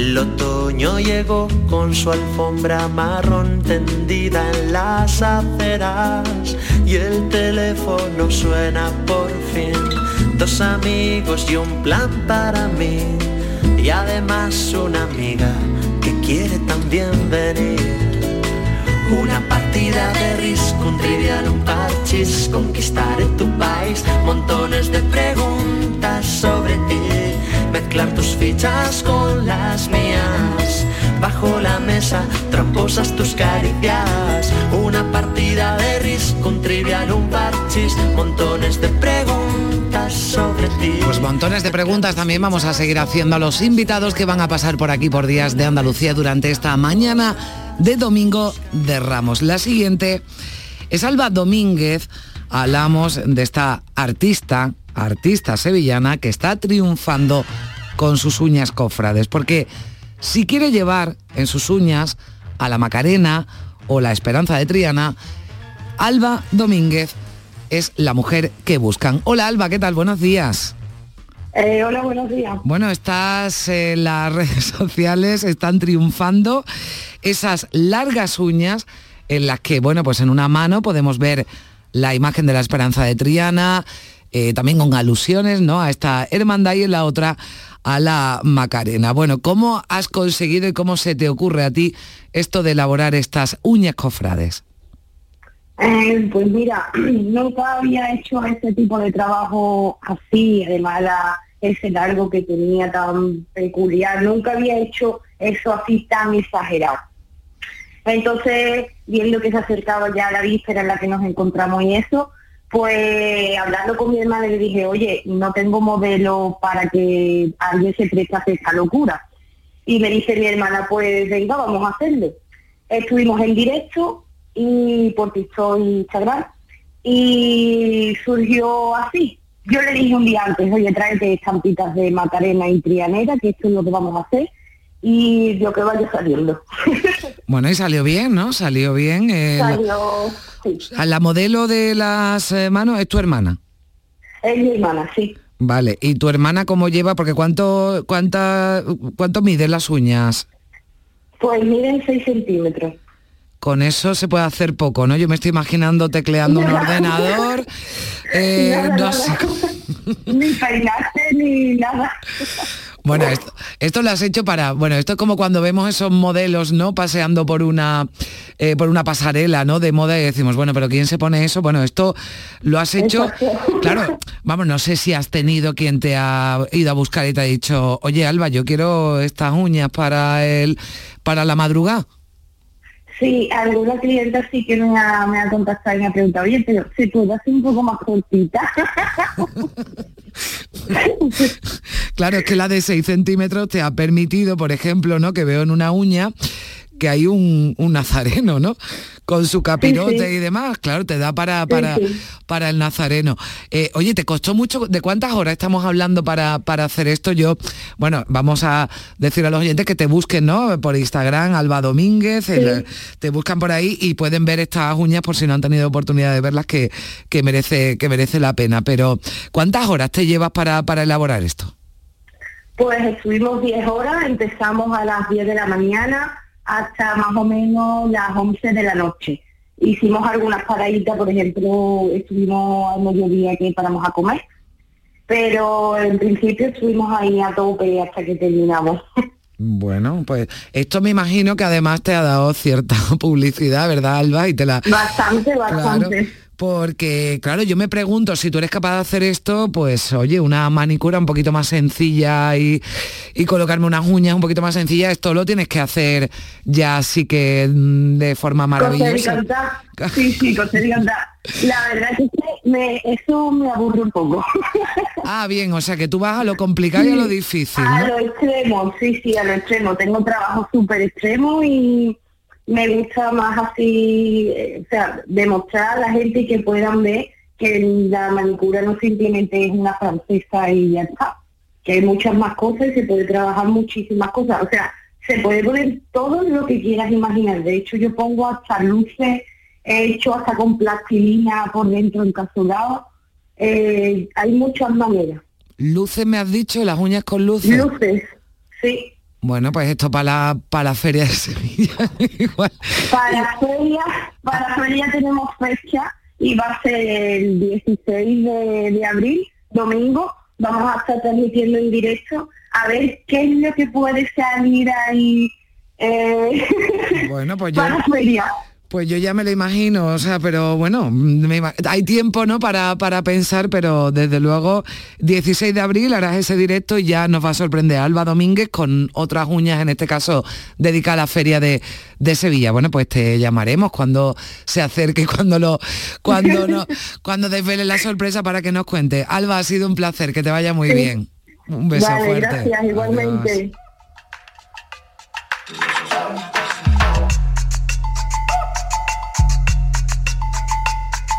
El otoño llegó con su alfombra marrón tendida en las aceras y el teléfono suena por fin. Dos amigos y un plan para mí y además una amiga que quiere también venir. Una partida de risco, un trivial, un parchís, conquistaré tu país, montones de preguntas sobre mezclar tus fichas con las mías, bajo la mesa, tramposas tus caricias, una partida de risco, un trivial, un parchís, montones de preguntas sobre ti. Pues montones de preguntas también vamos a seguir haciendo a los invitados que van a pasar por aquí por días de Andalucía durante esta mañana de domingo de Ramos. La siguiente es Alba Domínguez. Hablamos de esta artista, artista sevillana que está triunfando con sus uñas cofrades, porque si quiere llevar en sus uñas a la Macarena o la Esperanza de Triana, Alba Domínguez es la mujer que buscan. Hola Alba, ¿qué tal? Buenos días. Eh, hola, buenos días. Bueno, estás en las redes sociales, están triunfando esas largas uñas en las que, bueno, pues en una mano podemos ver la imagen de la esperanza de Triana, eh, también con alusiones, ¿no? A esta hermandad y en la otra a la Macarena. Bueno, ¿cómo has conseguido y cómo se te ocurre a ti esto de elaborar estas uñas cofrades? Eh, pues mira, nunca había hecho ese tipo de trabajo así, además la- ese largo que tenía tan peculiar, nunca había hecho eso así tan exagerado. Entonces, viendo que se acercaba ya la víspera en la que nos encontramos y eso, pues hablando con mi hermana le dije, oye, no tengo modelo para que alguien se preste a hacer esta locura. Y me dice mi hermana, pues venga, vamos a hacerlo. Estuvimos en directo y por TikTok y Instagram y surgió así. Yo le dije un día antes, oye, tráete estampitas de Macarena y Trianera, que esto es lo que vamos a hacer, y lo que vaya saliendo. Bueno, y salió bien, ¿no? Salió bien. eh, Salió, sí. la modelo de las manos es tu hermana. Es mi hermana, sí. Vale, ¿y tu hermana cómo lleva? Porque cuánto, cuánta, cuánto miden las uñas. Pues miren 6 centímetros. Con eso se puede hacer poco, ¿no? Yo me estoy imaginando tecleando un ordenador. eh, Nada, no nada. sé. ni peinaste ni nada. Bueno, esto, esto lo has hecho para, bueno, esto es como cuando vemos esos modelos, ¿no? Paseando por una, eh, por una pasarela, ¿no? De moda y decimos, bueno, pero ¿quién se pone eso? Bueno, esto lo has hecho, Exacto. claro, vamos, no sé si has tenido quien te ha ido a buscar y te ha dicho, oye, Alba, yo quiero estas uñas para el, para la madrugada. Sí, alguna clienta sí que me ha, me ha contactado y me ha preguntado, oye, pero se puede hacer un poco más cortita. Claro, es que la de 6 centímetros te ha permitido, por ejemplo, ¿no? Que veo en una uña que hay un, un nazareno, ¿no? Con su capirote Sí, sí. y demás, claro, te da para, para, sí. para el nazareno. Eh, oye, ¿te costó mucho? ¿De cuántas horas estamos hablando para, para hacer esto? Yo, bueno, vamos a decir a los oyentes que te busquen, ¿no? Por Instagram, Alba Domínguez, el- te buscan por ahí y pueden ver estas uñas por si no han tenido oportunidad de verlas, que, que merece, que merece la pena. Pero, ¿cuántas horas te llevas para, para elaborar esto? Pues estuvimos 10 horas, empezamos a las 10 de la mañana hasta más o menos las 11 de la noche. Hicimos algunas paraditas, por ejemplo, estuvimos al mediodía que paramos a comer, pero en principio estuvimos ahí a tope hasta que terminamos. Bueno, pues esto me imagino que además te ha dado cierta publicidad, ¿verdad, Alba? Y te la... Bastante, bastante. Porque, claro, yo me pregunto, si tú eres capaz de hacer esto, pues, oye, una manicura un poquito más sencilla y, y colocarme unas uñas un poquito más sencillas, esto lo tienes que hacer ya así que mm, de forma maravillosa. Sí, sí. La verdad es que me, eso me aburre un poco. Ah, bien, o sea que tú vas a lo complicado y a lo Sí, difícil, A ¿no? lo extremo, sí, sí, a lo extremo. Tengo trabajo súper extremo y me gusta más así, eh, o sea, demostrar a la gente que puedan ver que la manicura no simplemente es una francesa y ya está, que hay muchas más cosas y se puede trabajar muchísimas cosas. O sea, se puede poner todo lo que quieras imaginar. De hecho, yo pongo hasta luces, he hecho hasta con plastilina por dentro encapsulado. Eh, hay muchas maneras. Luces me has dicho, las uñas con luces. Luces, sí. Bueno, pues esto para la, para la feria de Sevilla. Igual. Para feria, para feria tenemos fecha y va a ser el 16 de, de abril, domingo. Vamos a estar transmitiendo en directo a ver qué es lo que puede salir ahí eh, Bueno, pues yo, para feria. Pues yo ya me lo imagino, o sea, pero bueno, me hay tiempo, ¿no? Para, para pensar, pero desde luego 16 de abril harás ese directo y ya nos va a sorprender Alba Domínguez con otras uñas, en este caso dedicada a la feria de, de Sevilla. Bueno, pues te llamaremos cuando se acerque, cuando lo, cuando no, cuando desvele la sorpresa para que nos cuente. Alba, ha sido un placer, que te vaya muy Sí. bien. Un beso vale, fuerte. gracias, igualmente.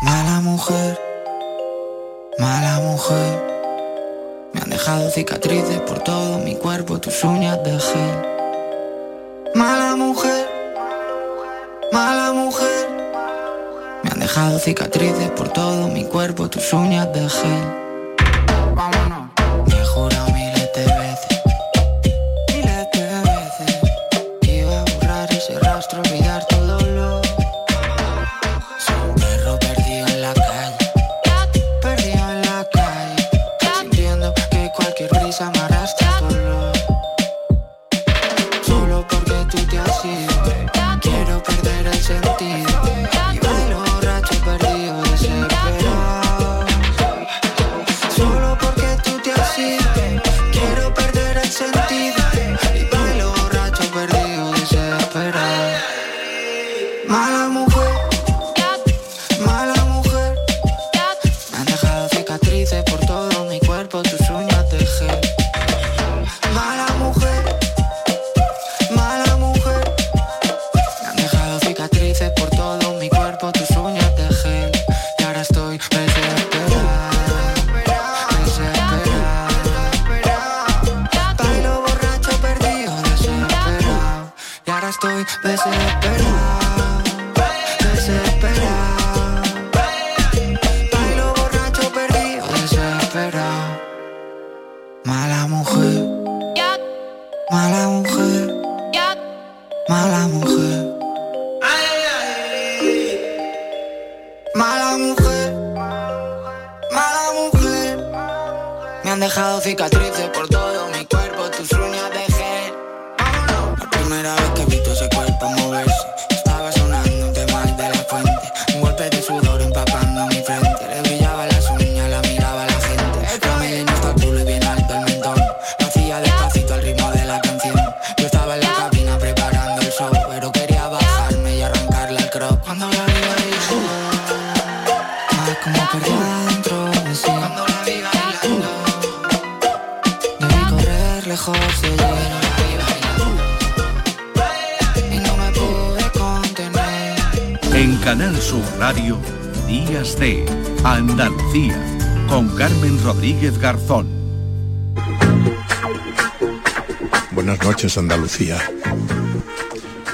Mala mujer, mala mujer. Me han dejado cicatrices por todo mi cuerpo, tus uñas de gel. Mala mujer, mala mujer. Me han dejado cicatrices por todo mi cuerpo, tus uñas de gel.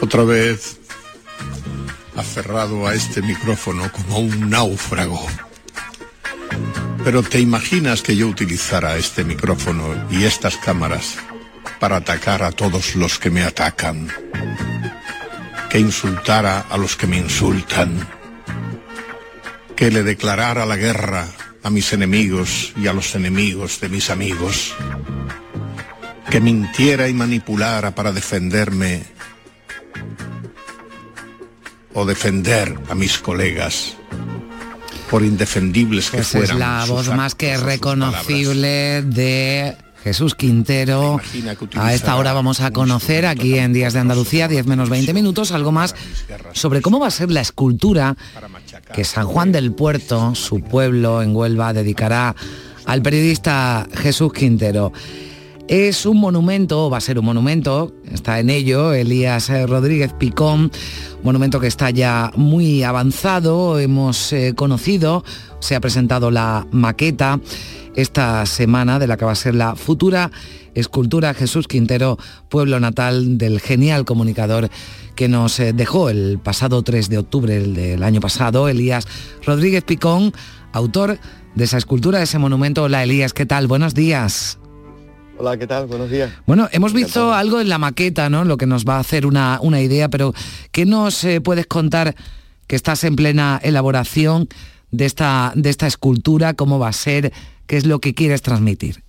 Otra vez aferrado a este micrófono como un náufrago. Pero ¿te imaginas que yo utilizara este micrófono y estas cámaras para atacar a todos los que me atacan? Que insultara a los que me insultan? Que le declarara la guerra a mis enemigos y a los enemigos de mis amigos, que mintiera y manipulara para defenderme o defender a mis colegas por indefendibles que Esa es fueran. la sus voz más que reconocible de Jesús Quintero. A esta hora vamos a conocer aquí en Días de Andalucía, 10 menos 20 minutos, algo más sobre cómo va a ser la escultura que San Juan del Puerto, su pueblo en Huelva, dedicará al periodista Jesús Quintero. Es un monumento, va a ser un monumento, está en ello Elías eh, Rodríguez Picón, monumento que está ya muy avanzado, hemos eh, conocido, se ha presentado la maqueta esta semana de la que va a ser la futura escultura Jesús Quintero, pueblo natal del genial comunicador que nos eh, dejó el pasado 3 de octubre el del año pasado, Elías Rodríguez Picón, autor de esa escultura, de ese monumento. Hola Elías, ¿qué tal? Buenos días. Hola, ¿qué tal? Buenos días. Bueno, hemos visto algo en la maqueta, ¿no? Lo que nos va a hacer una, una idea, pero ¿qué nos eh, puedes contar que estás en plena elaboración de esta, de esta escultura? ¿Cómo va a ser? ¿Qué es lo que quieres transmitir?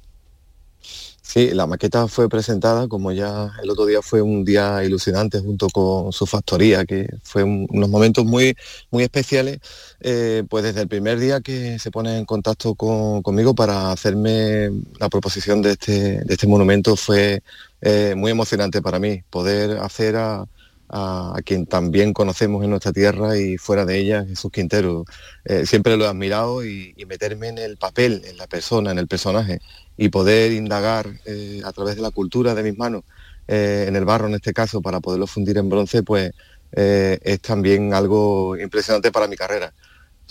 Sí, la maqueta fue presentada, como ya el otro día fue un día ilusionante junto con su factoría, que fue un- unos momentos muy, muy especiales, eh, pues desde el primer día que se pone en contacto con- conmigo para hacerme la proposición de este, de este monumento fue eh, muy emocionante para mí, poder hacer a, a- a quien también conocemos en nuestra tierra y fuera de ella, Jesús Quintero. Eh, siempre lo he admirado y, y meterme en el papel, en la persona, en el personaje y poder indagar eh, a través de la cultura de mis manos, eh, en el barro en este caso, para poderlo fundir en bronce, pues es también algo impresionante para mi carrera.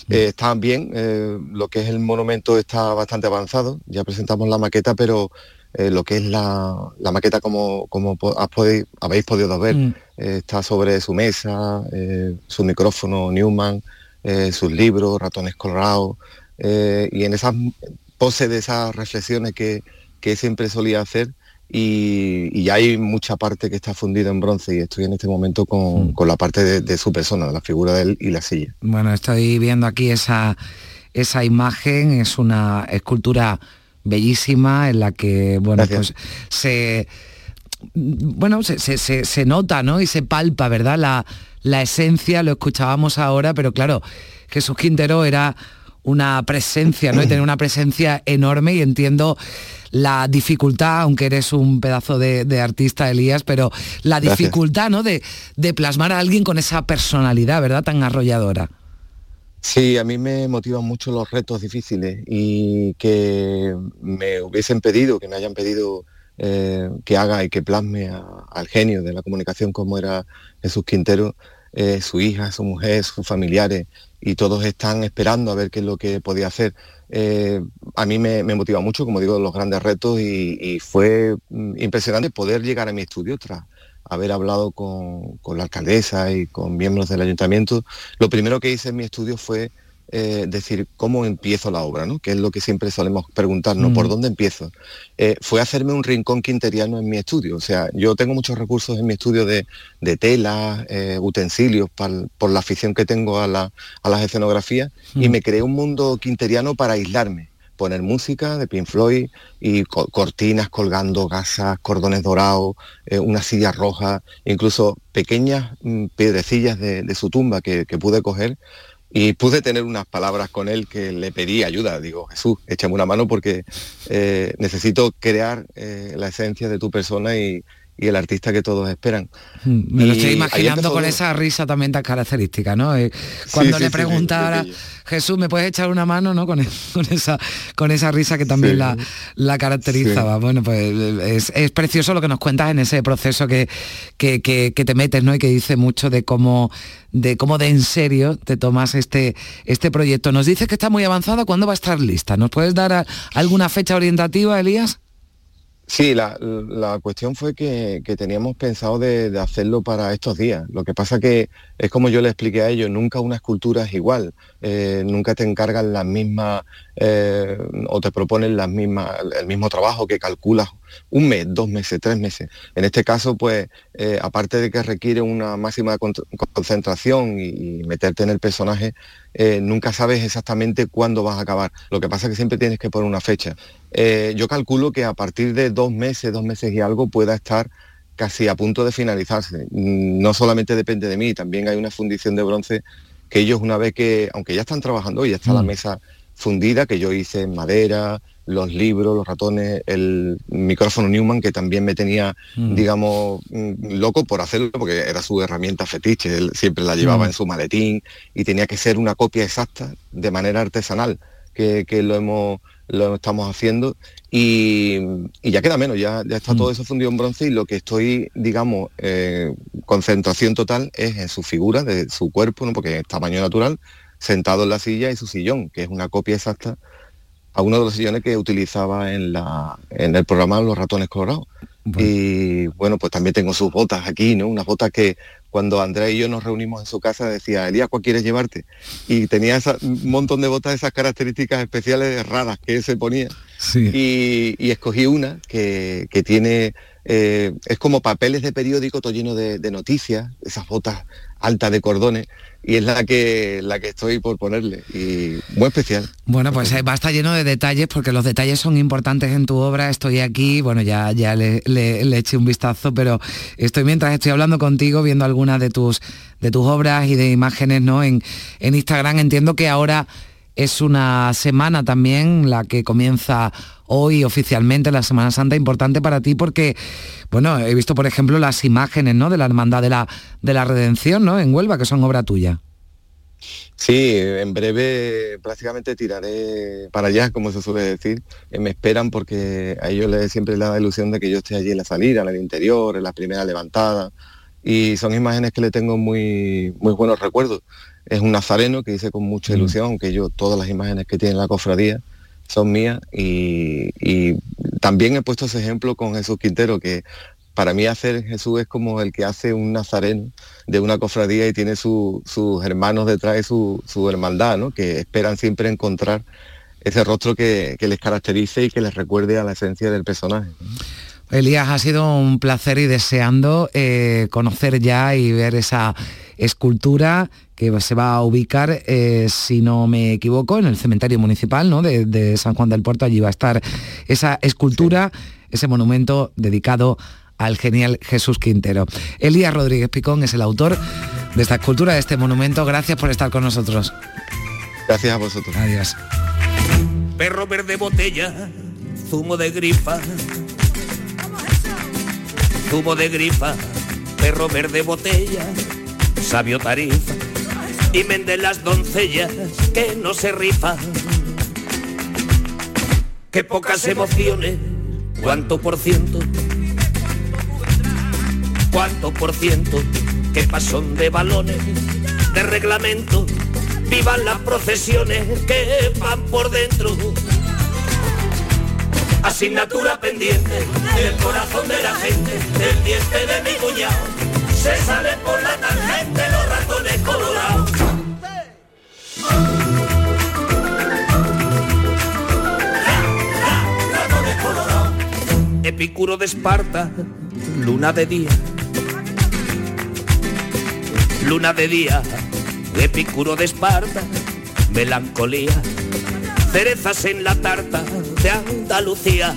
Eh, está bien, eh, lo que es el monumento está bastante avanzado, ya presentamos la maqueta, pero eh, lo que es la, la maqueta como, como has podi- habéis podido ver, Mm. eh, está sobre su mesa, eh, su micrófono Newman, sus libros, ratones colorados, y en esas poses de esas reflexiones que, que siempre solía hacer, y, y hay mucha parte que está fundida en bronce y estoy en este momento con, con la parte de, de su persona, la figura de él y la silla. Bueno, estoy viendo aquí esa, esa imagen, es una escultura bellísima en la que, bueno, pues se bueno, se, se- se- se nota, ¿no? Y se palpa, ¿verdad? La, la esencia, lo escuchábamos ahora, pero claro, Jesús Quintero era una presencia, ¿no? Y tenía una presencia enorme y entiendo la dificultad, aunque eres un pedazo de, de artista, Elías, pero la Gracias. dificultad, ¿no? De, de plasmar a alguien con esa personalidad, ¿verdad? Tan arrolladora. Sí, a mí me motivan mucho los retos difíciles y que me hubiesen pedido, que me hayan pedido eh, que haga y que plasme al genio de la comunicación como era Jesús Quintero, eh, su hija, su mujer, sus familiares y todos están esperando a ver qué es lo que podía hacer. Eh, a mí me, me motiva mucho, como digo, los grandes retos y, y fue mm, impresionante poder llegar a mi estudio tras haber hablado con, con la alcaldesa y con miembros del ayuntamiento. Lo primero que hice en mi estudio fue eh, decir cómo empiezo la obra, ¿no? que es lo que siempre solemos preguntarnos, Mm. ¿por dónde empiezo? Eh, fue hacerme un rincón quinteriano en mi estudio. O sea, yo tengo muchos recursos en mi estudio de, de telas, eh, utensilios, pal- por la afición que tengo a, la- a las escenografías, y Mm. me creé un mundo quinteriano para aislarme poner música de Pink Floyd y co- cortinas colgando gasas, cordones dorados, eh, una silla roja, incluso pequeñas mm, piedrecillas de, su tumba que, que pude coger y pude tener unas palabras con él que le pedí ayuda. Digo, Jesús, échame una mano porque eh, necesito crear eh, la esencia de tu persona y, y el artista que todos esperan. Me lo estoy imaginando con esa risa también tan característica, ¿no? Eh, Cuando sí, le sí, pregunta sí, ahora, sí, Jesús, ¿me puedes echar una mano? ¿no? Con, con esa, con esa risa que también la, la caracterizaba. Bueno, pues es, es precioso lo que nos cuentas en ese proceso que, que, que- que te metes, ¿no? Y que dice mucho de cómo de cómo de en serio te tomas este, este proyecto. Nos dices que está muy avanzada, ¿cuándo va a estar lista? ¿Nos puedes dar a- alguna fecha orientativa, Elías? Sí, la, la cuestión fue que, que teníamos pensado de, de hacerlo para estos días. Lo que pasa que es como yo le expliqué a ellos, nunca una escultura es igual, eh, nunca te encargan las mismas eh, o te proponen las mismas, el mismo trabajo que calculas un mes, dos meses, tres meses. En este caso, pues, eh, aparte de que requiere una máxima concentración y, meterte en el personaje, nunca sabes exactamente cuándo vas a acabar. Lo que pasa es que siempre tienes que poner una fecha. Yo calculo que a partir de dos meses, dos meses y algo, pueda estar casi a punto de finalizarse. Mm, no solamente depende de mí, también hay una fundición de bronce que ellos una vez que, aunque ya están trabajando, y está la mm. mesa fundida que yo hice en madera, los libros, los ratones, el micrófono Newman que también me tenía, mm. digamos, loco por hacerlo porque era su herramienta fetiche, él siempre la llevaba mm. en su maletín y tenía que ser una copia exacta de manera artesanal que, lo hemos lo estamos haciendo y, ya queda menos, ya, ya está todo eso fundido en bronce y lo que estoy, digamos, eh, concentración total es en su figura, de su cuerpo, ¿no? porque es tamaño natural, sentado en la silla y su sillón, que es una copia exacta a uno de los sillones que utilizaba en, la, en el programa Los ratones colorados. Y bueno, pues también tengo sus botas aquí, ¿no? Unas botas que cuando Andrea y yo nos reunimos en su casa decía, Elías, ¿cuál quieres llevarte? Y tenía un montón de botas, esas características especiales raras que él se ponía. Y, escogí una que, tiene, eh, es como papeles de periódico, todo lleno de, de noticias, esas botas altas de cordones y es la que la que estoy por ponerle y muy especial. Bueno, pues eh, va a estar lleno de detalles porque los detalles son importantes en tu obra. Estoy aquí, bueno, ya, ya le, eché un vistazo, pero estoy mientras estoy hablando contigo, viendo algunas de tus, de tus obras y de imágenes ¿no? en, en Instagram. Entiendo que ahora es una semana también la que comienza hoy oficialmente, la Semana Santa, importante para ti porque, bueno, he visto, por ejemplo, las imágenes ¿no? de la Hermandad de la, de la Redención ¿no? en Huelva, que son obra tuya. Sí, en breve prácticamente tiraré para allá, como se suele decir. Eh, me esperan porque a ellos les siempre les da la ilusión de que yo esté allí en la salida, en el interior, en la primera levantada. Y son imágenes que le tengo muy, muy buenos recuerdos es un nazareno que hice con mucha mm. ilusión, aunque yo todas las imágenes que tiene la cofradía son mías y, también he puesto ese ejemplo con Jesús Quintero, que para mí hacer Jesús es como el que hace un nazareno de una cofradía y tiene sus hermanos detrás de su, hermandad, ¿no? que esperan siempre encontrar ese rostro que, les caracterice y que les recuerde a la esencia del personaje. Elías, ha sido un placer y deseando eh, conocer ya y ver esa escultura que se va a ubicar, eh, si no me equivoco, en el cementerio municipal ¿no? de, San Juan del Puerto. Allí va a estar esa escultura, ese monumento dedicado al genial Jesús Quintero. Elías Rodríguez Picón es el autor de esta escultura, de este monumento. Gracias por estar con nosotros. Gracias a vosotros. Adiós. Perro verde botella, zumo de grifa. Zumo de grifa, perro verde botella, sabio tarifa y venden las doncellas que no se rifan. Qué pocas emociones, cuánto por ciento, cuánto por ciento, qué pasón de balones, de reglamento, vivan las procesiones que van por dentro. Asignatura pendiente del corazón de la gente, del diente de mi cuñado se sale por la tangente los ratones colorados. Ratones colorados. Epicuro de Esparta, luna de día. Luna de día, Epicuro de Esparta, melancolía. Cerezas en la tarta de Andalucía.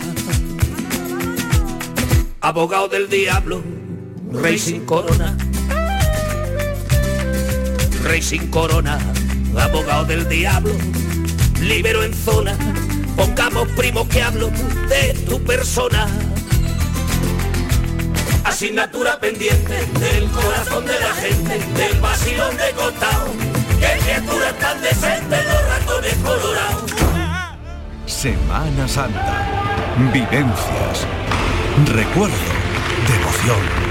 Abogado del diablo, rey sin corona, rey sin corona, abogado del diablo, libero en zona, pongamos primo que hablo de tu persona. Asignatura pendiente del corazón de la gente, del vacilón de costado, qué criatura tan decente los ratones colorados. Semana Santa, vivencias, recuerdo, devoción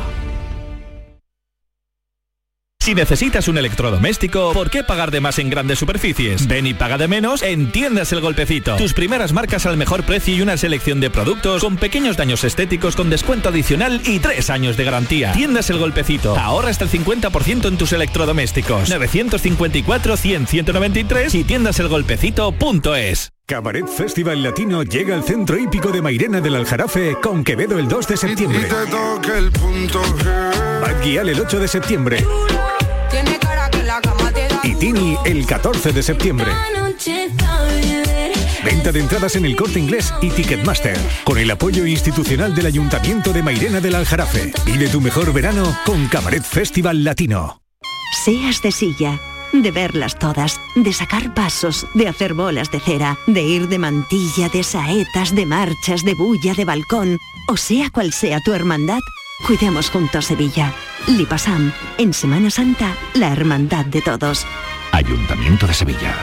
Si necesitas un electrodoméstico, ¿por qué pagar de más en grandes superficies? Ven y paga de menos en Tiendas El Golpecito. Tus primeras marcas al mejor precio y una selección de productos con pequeños daños estéticos con descuento adicional y tres años de garantía. Tiendas El Golpecito. Ahorra hasta el 50% en tus electrodomésticos. 954-100-193 y tiendaselgolpecito.es. Cabaret Festival Latino llega al centro hípico de Mairena del Aljarafe con Quevedo el 2 de septiembre. Bad Gyal el 8 de septiembre. Y Tini el 14 de septiembre. Venta de entradas en el corte inglés y Ticketmaster. Con el apoyo institucional del Ayuntamiento de Mairena del Aljarafe. Vive tu mejor verano con Cabaret Festival Latino. Seas de silla, de verlas todas, de sacar pasos, de hacer bolas de cera, de ir de mantilla, de saetas, de marchas, de bulla, de balcón, o sea cual sea tu hermandad, cuidemos juntos Sevilla. Lipasam, en Semana Santa, la hermandad de todos. Ayuntamiento de Sevilla.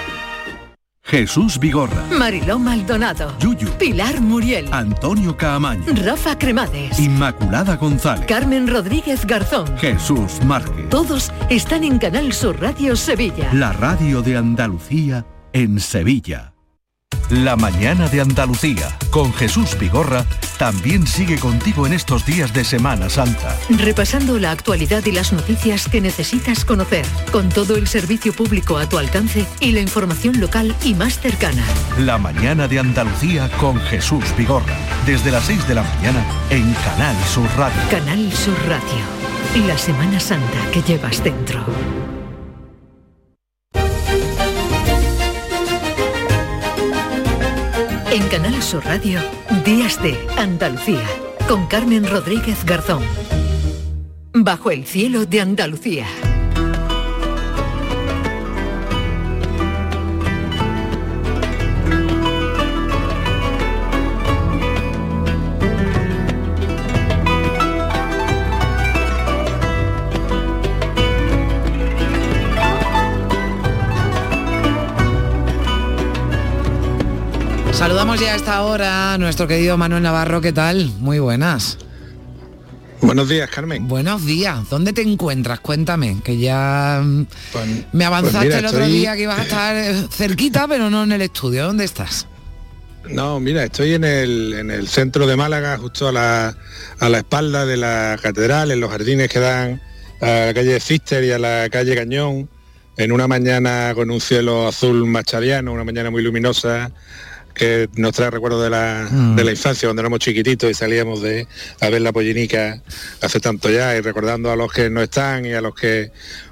Jesús Vigorra. Mariló Maldonado. Yuyu. Pilar Muriel. Antonio Caamaño. Rafa Cremades. Inmaculada González. Carmen Rodríguez Garzón. Jesús Márquez. Todos están en Canal Sur Radio Sevilla. La radio de Andalucía en Sevilla. La mañana de Andalucía con Jesús Vigorra también sigue contigo en estos días de Semana Santa. Repasando la actualidad y las noticias que necesitas conocer, con todo el servicio público a tu alcance y la información local y más cercana. La mañana de Andalucía con Jesús Vigorra. Desde las 6 de la mañana en Canal Sur Radio. Canal Sur Radio. La Semana Santa que llevas dentro. En Canal Sur Radio, Días de Andalucía, con Carmen Rodríguez Garzón. Bajo el cielo de Andalucía. Saludamos ya a esta hora a nuestro querido Manuel Navarro, ¿qué tal? Muy buenas. Buenos días, Carmen. Buenos días. ¿Dónde te encuentras? Cuéntame, que ya mm, me avanzaste pues mira, el otro estoy- día que ibas a estar eh, cerquita, pero no en el estudio. ¿Dónde estás? No, mira, estoy en el, en el centro de Málaga, justo a la, a la espalda de la catedral, en los jardines que dan a la calle Cister y a la calle Cañón, en una mañana con un cielo azul machadiano, una mañana muy luminosa, que nos trae recuerdos de la, Mm. de la infancia, cuando éramos chiquititos y salíamos de a ver la pollinica hace tanto ya, y recordando a los que no están y a los que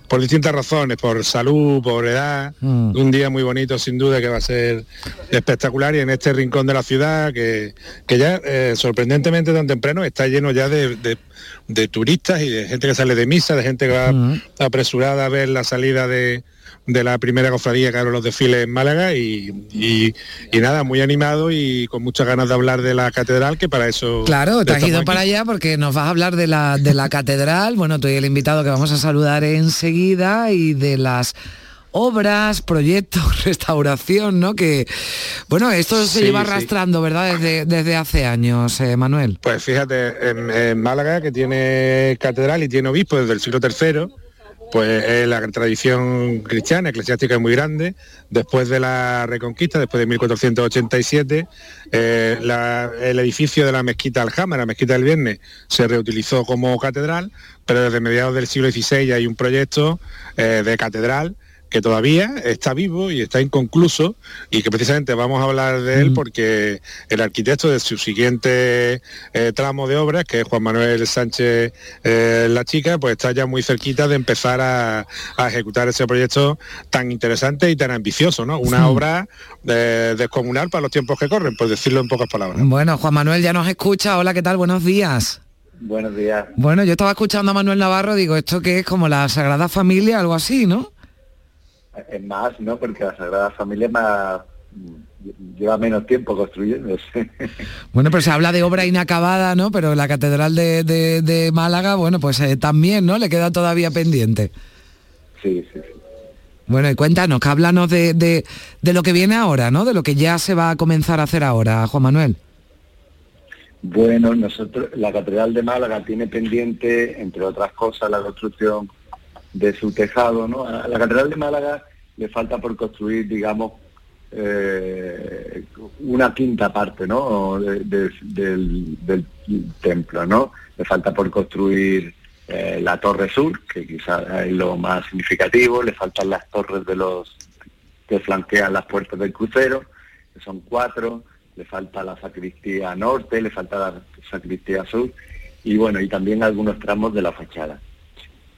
por distintas razones, por salud, por edad, Mm. un día muy bonito sin duda que va a ser espectacular y en este rincón de la ciudad que, que ya eh, sorprendentemente tan temprano está lleno ya de, de- de turistas y de gente que sale de misa, de gente que va Mm. apresurada a ver la salida de, de la primera cofradía que los desfiles en Málaga y, y- y nada, muy animado y con muchas ganas de hablar de la catedral que para eso Claro, te has ido aquí. para allá porque nos vas a hablar de la, de la catedral. Bueno, tú y el invitado que vamos a saludar enseguida y de las obras, proyectos, restauración, ¿no? Que, bueno, esto se Sí, lleva sí. arrastrando, ¿verdad? Desde, desde hace años, eh, Manuel. Pues fíjate, en, en Málaga, que tiene catedral y tiene obispo desde el siglo III, pues la tradición cristiana, eclesiástica es muy grande. Después de la Reconquista, después de 1487, eh, el edificio de la mezquita Aljama, la mezquita del Viernes, se reutilizó como catedral, pero desde mediados del siglo XVI hay un proyecto eh, de catedral que todavía está vivo y está inconcluso y que precisamente vamos a hablar de él porque el arquitecto de su siguiente eh, tramo de obras, que es Juan Manuel Sánchez eh, La Chica, pues está ya muy cerquita de empezar a, a ejecutar ese proyecto tan interesante y tan ambicioso, ¿no? Una Sí. obra eh, descomunal para los tiempos que corren, por decirlo en pocas palabras. Bueno, Juan Manuel ya nos escucha. Hola, ¿qué tal? Buenos días. Buenos días. Bueno, yo estaba escuchando a Manuel Navarro, digo, esto que es como la Sagrada Familia, algo así, ¿no? Es más, ¿no? Porque la Sagrada Familia más, lleva menos tiempo construyéndose. Bueno, pero se habla de obra inacabada, ¿no? Pero la Catedral de, de- de Málaga, bueno, pues eh, también, ¿no? Le queda todavía pendiente. sí, sí, sí. Bueno, y cuéntanos, que háblanos de, de- de lo que viene ahora, ¿no? De lo que ya se va a comenzar a hacer ahora, Juan Manuel. Bueno, nosotros, la Catedral de Málaga tiene pendiente, entre otras cosas, la construcción de su tejado, ¿no? A la Catedral de Málaga le falta por construir, digamos, eh, una quinta parte, ¿no? de- de- del, del templo, ¿no? Le falta por construir eh, la Torre Sur, que quizás es lo más significativo, le faltan las torres de los que flanquean las puertas del crucero, que son cuatro, le falta la sacristía norte, le falta la sacristía sur, y bueno, y también algunos tramos de la fachada.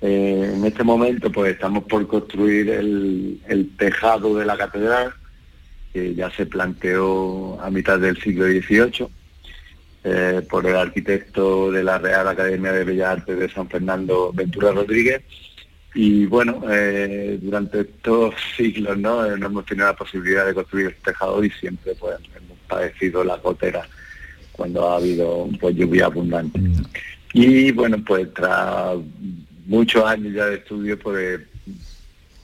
Eh, en este momento pues estamos por construir el, el tejado de la catedral, que ya se planteó a mitad del siglo XVIII eh, por el arquitecto de la Real Academia de Bellas Artes de San Fernando, Ventura Rodríguez. Y bueno, eh, durante estos siglos ¿no? No hemos tenido la posibilidad de construir este tejado y siempre pues, hemos padecido la gotera cuando ha habido pues, lluvia abundante. Y bueno, pues tras muchos años ya de estudio pues, de,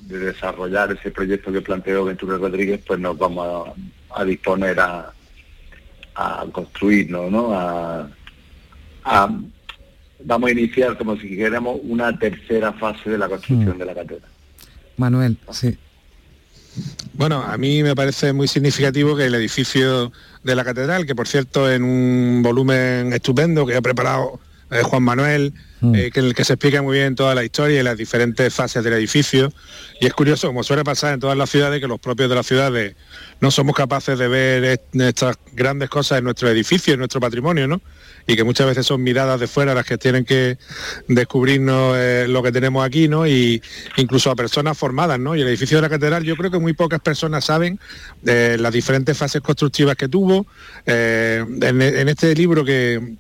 de desarrollar ese proyecto que planteó Ventura Rodríguez, pues nos vamos a, a disponer a, a construirlo, ¿no? A, a- vamos a iniciar como si dijéramos una tercera fase de la construcción de la catedral. Manuel, sí. Bueno, a mí me parece muy significativo que el edificio de la catedral, que por cierto en un volumen estupendo que ha preparado eh, Juan Manuel, eh, que en el que se explica muy bien toda la historia y las diferentes fases del edificio. Y es curioso, como suele pasar en todas las ciudades, que los propios de las ciudades no somos capaces de ver est- estas grandes cosas en nuestro edificio, en nuestro patrimonio, ¿no? Y que muchas veces son miradas de fuera las que tienen que descubrirnos eh, lo que tenemos aquí, ¿no? Y incluso a personas formadas, ¿no? Y el edificio de la catedral, yo creo que muy pocas personas saben eh, las diferentes fases constructivas que tuvo. En, en este libro que,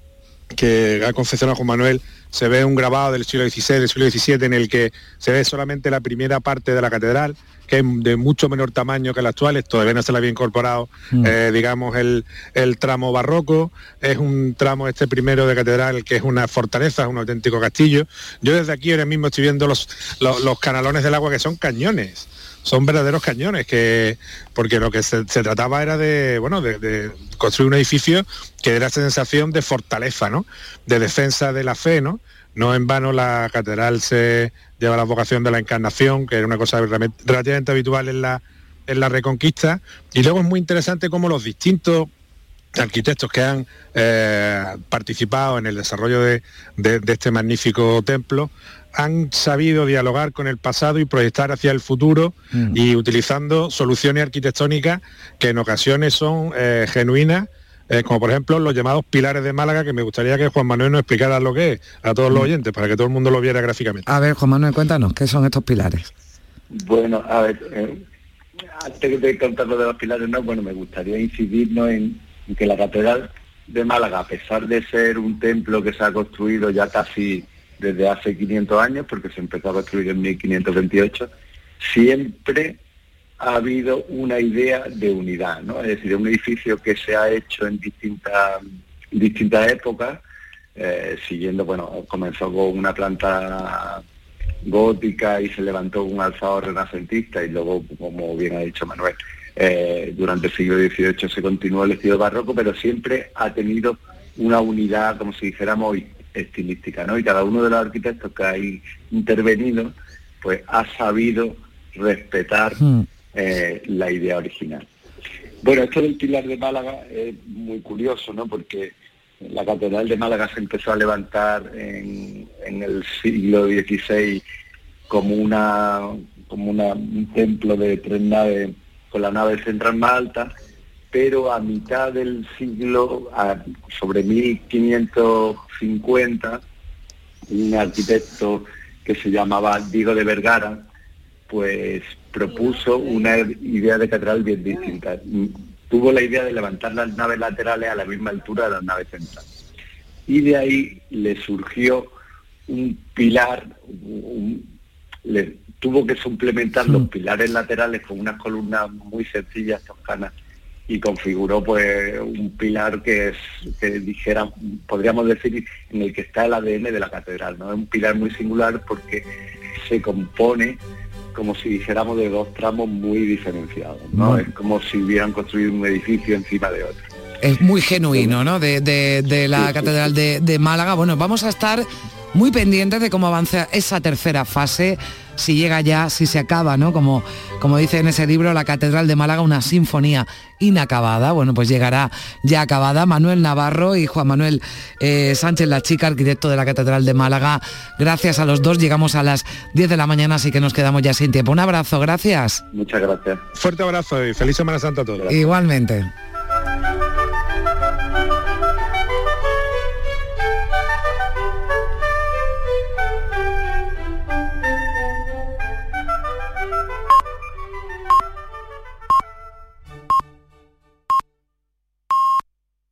que ha confeccionado Juan Manuel, se ve un grabado del siglo XVI, del siglo XVII, en el que se ve solamente la primera parte de la catedral, que es de mucho menor tamaño que la actual, todavía no se le había incorporado, Mm. eh, digamos, el, el tramo barroco, es un tramo este primero de catedral que es una fortaleza, es un auténtico castillo. Yo desde aquí ahora mismo estoy viendo los, los, los canalones del agua que son cañones son verdaderos cañones que porque lo que se, se trataba era de bueno de, construir un edificio que diera sensación de fortaleza no de defensa de la fe no no en vano la catedral se lleva la vocación de la encarnación que era una cosa relativamente habitual en la en la reconquista. Y luego es muy interesante cómo los distintos arquitectos que han eh, participado en el desarrollo de, de- de este magnífico templo han sabido dialogar con el pasado y proyectar hacia el futuro y utilizando soluciones arquitectónicas que en ocasiones son eh, genuinas, eh, como por ejemplo los llamados pilares de Málaga, que me gustaría que Juan Manuel nos explicara lo que es a todos los oyentes, para que todo el mundo lo viera gráficamente. A ver, Juan Manuel, cuéntanos, ¿qué son estos pilares? Bueno, a ver, eh, antes de contar lo de los pilares, no, bueno, me gustaría incidirnos en, en que la catedral de Málaga, a pesar de ser un templo que se ha construido ya casi desde hace 500 años, porque se empezó a construir en 1528, siempre ha habido una idea de unidad, ¿no? Es decir, un edificio que se ha hecho en distintas distintas épocas, eh, siguiendo, bueno, comenzó con una planta gótica y se levantó un alzado renacentista y luego, como bien ha dicho Manuel, eh, durante el siglo XVIII se continuó el estilo barroco, pero siempre ha tenido una unidad, como si dijéramos, estilística, ¿no? Y cada uno de los arquitectos que ha intervenido, pues ha sabido respetar eh, la idea original. Bueno, esto del pilar de Málaga es muy curioso, ¿no? Porque la catedral de Málaga se empezó a levantar en, en el siglo XVI como una como una- un templo de tres naves con la nave central más alta, pero a mitad del siglo, a- sobre 1550, un arquitecto que se llamaba Diego de Vergara, pues propuso una idea de catedral bien distinta. Tuvo la idea de levantar las naves laterales a la misma altura de las naves centrales. Y de ahí le surgió un pilar, un- le tuvo que suplementar los pilares laterales con unas columnas muy sencillas toscanas y configuró pues un pilar que es que dijera podríamos decir en el que está el ADN de la catedral no es un pilar muy singular porque se compone como si dijéramos de dos tramos muy diferenciados no es como si hubieran construido un edificio encima de otro. Es muy genuino, ¿no? De, de- de la Catedral de, de Málaga. Bueno, vamos a estar muy pendientes de cómo avanza esa tercera fase, si llega ya, si se acaba, ¿no? Como, como dice en ese libro, la Catedral de Málaga, una sinfonía inacabada. Bueno, pues llegará ya acabada. Manuel Navarro y Juan Manuel eh, Sánchez, la chica, arquitecto de la Catedral de Málaga. Gracias a los dos. Llegamos a las 10 de la mañana, así que nos quedamos ya sin tiempo. Un abrazo, gracias. Muchas gracias. Fuerte abrazo y feliz Semana Santa a todos. Igualmente.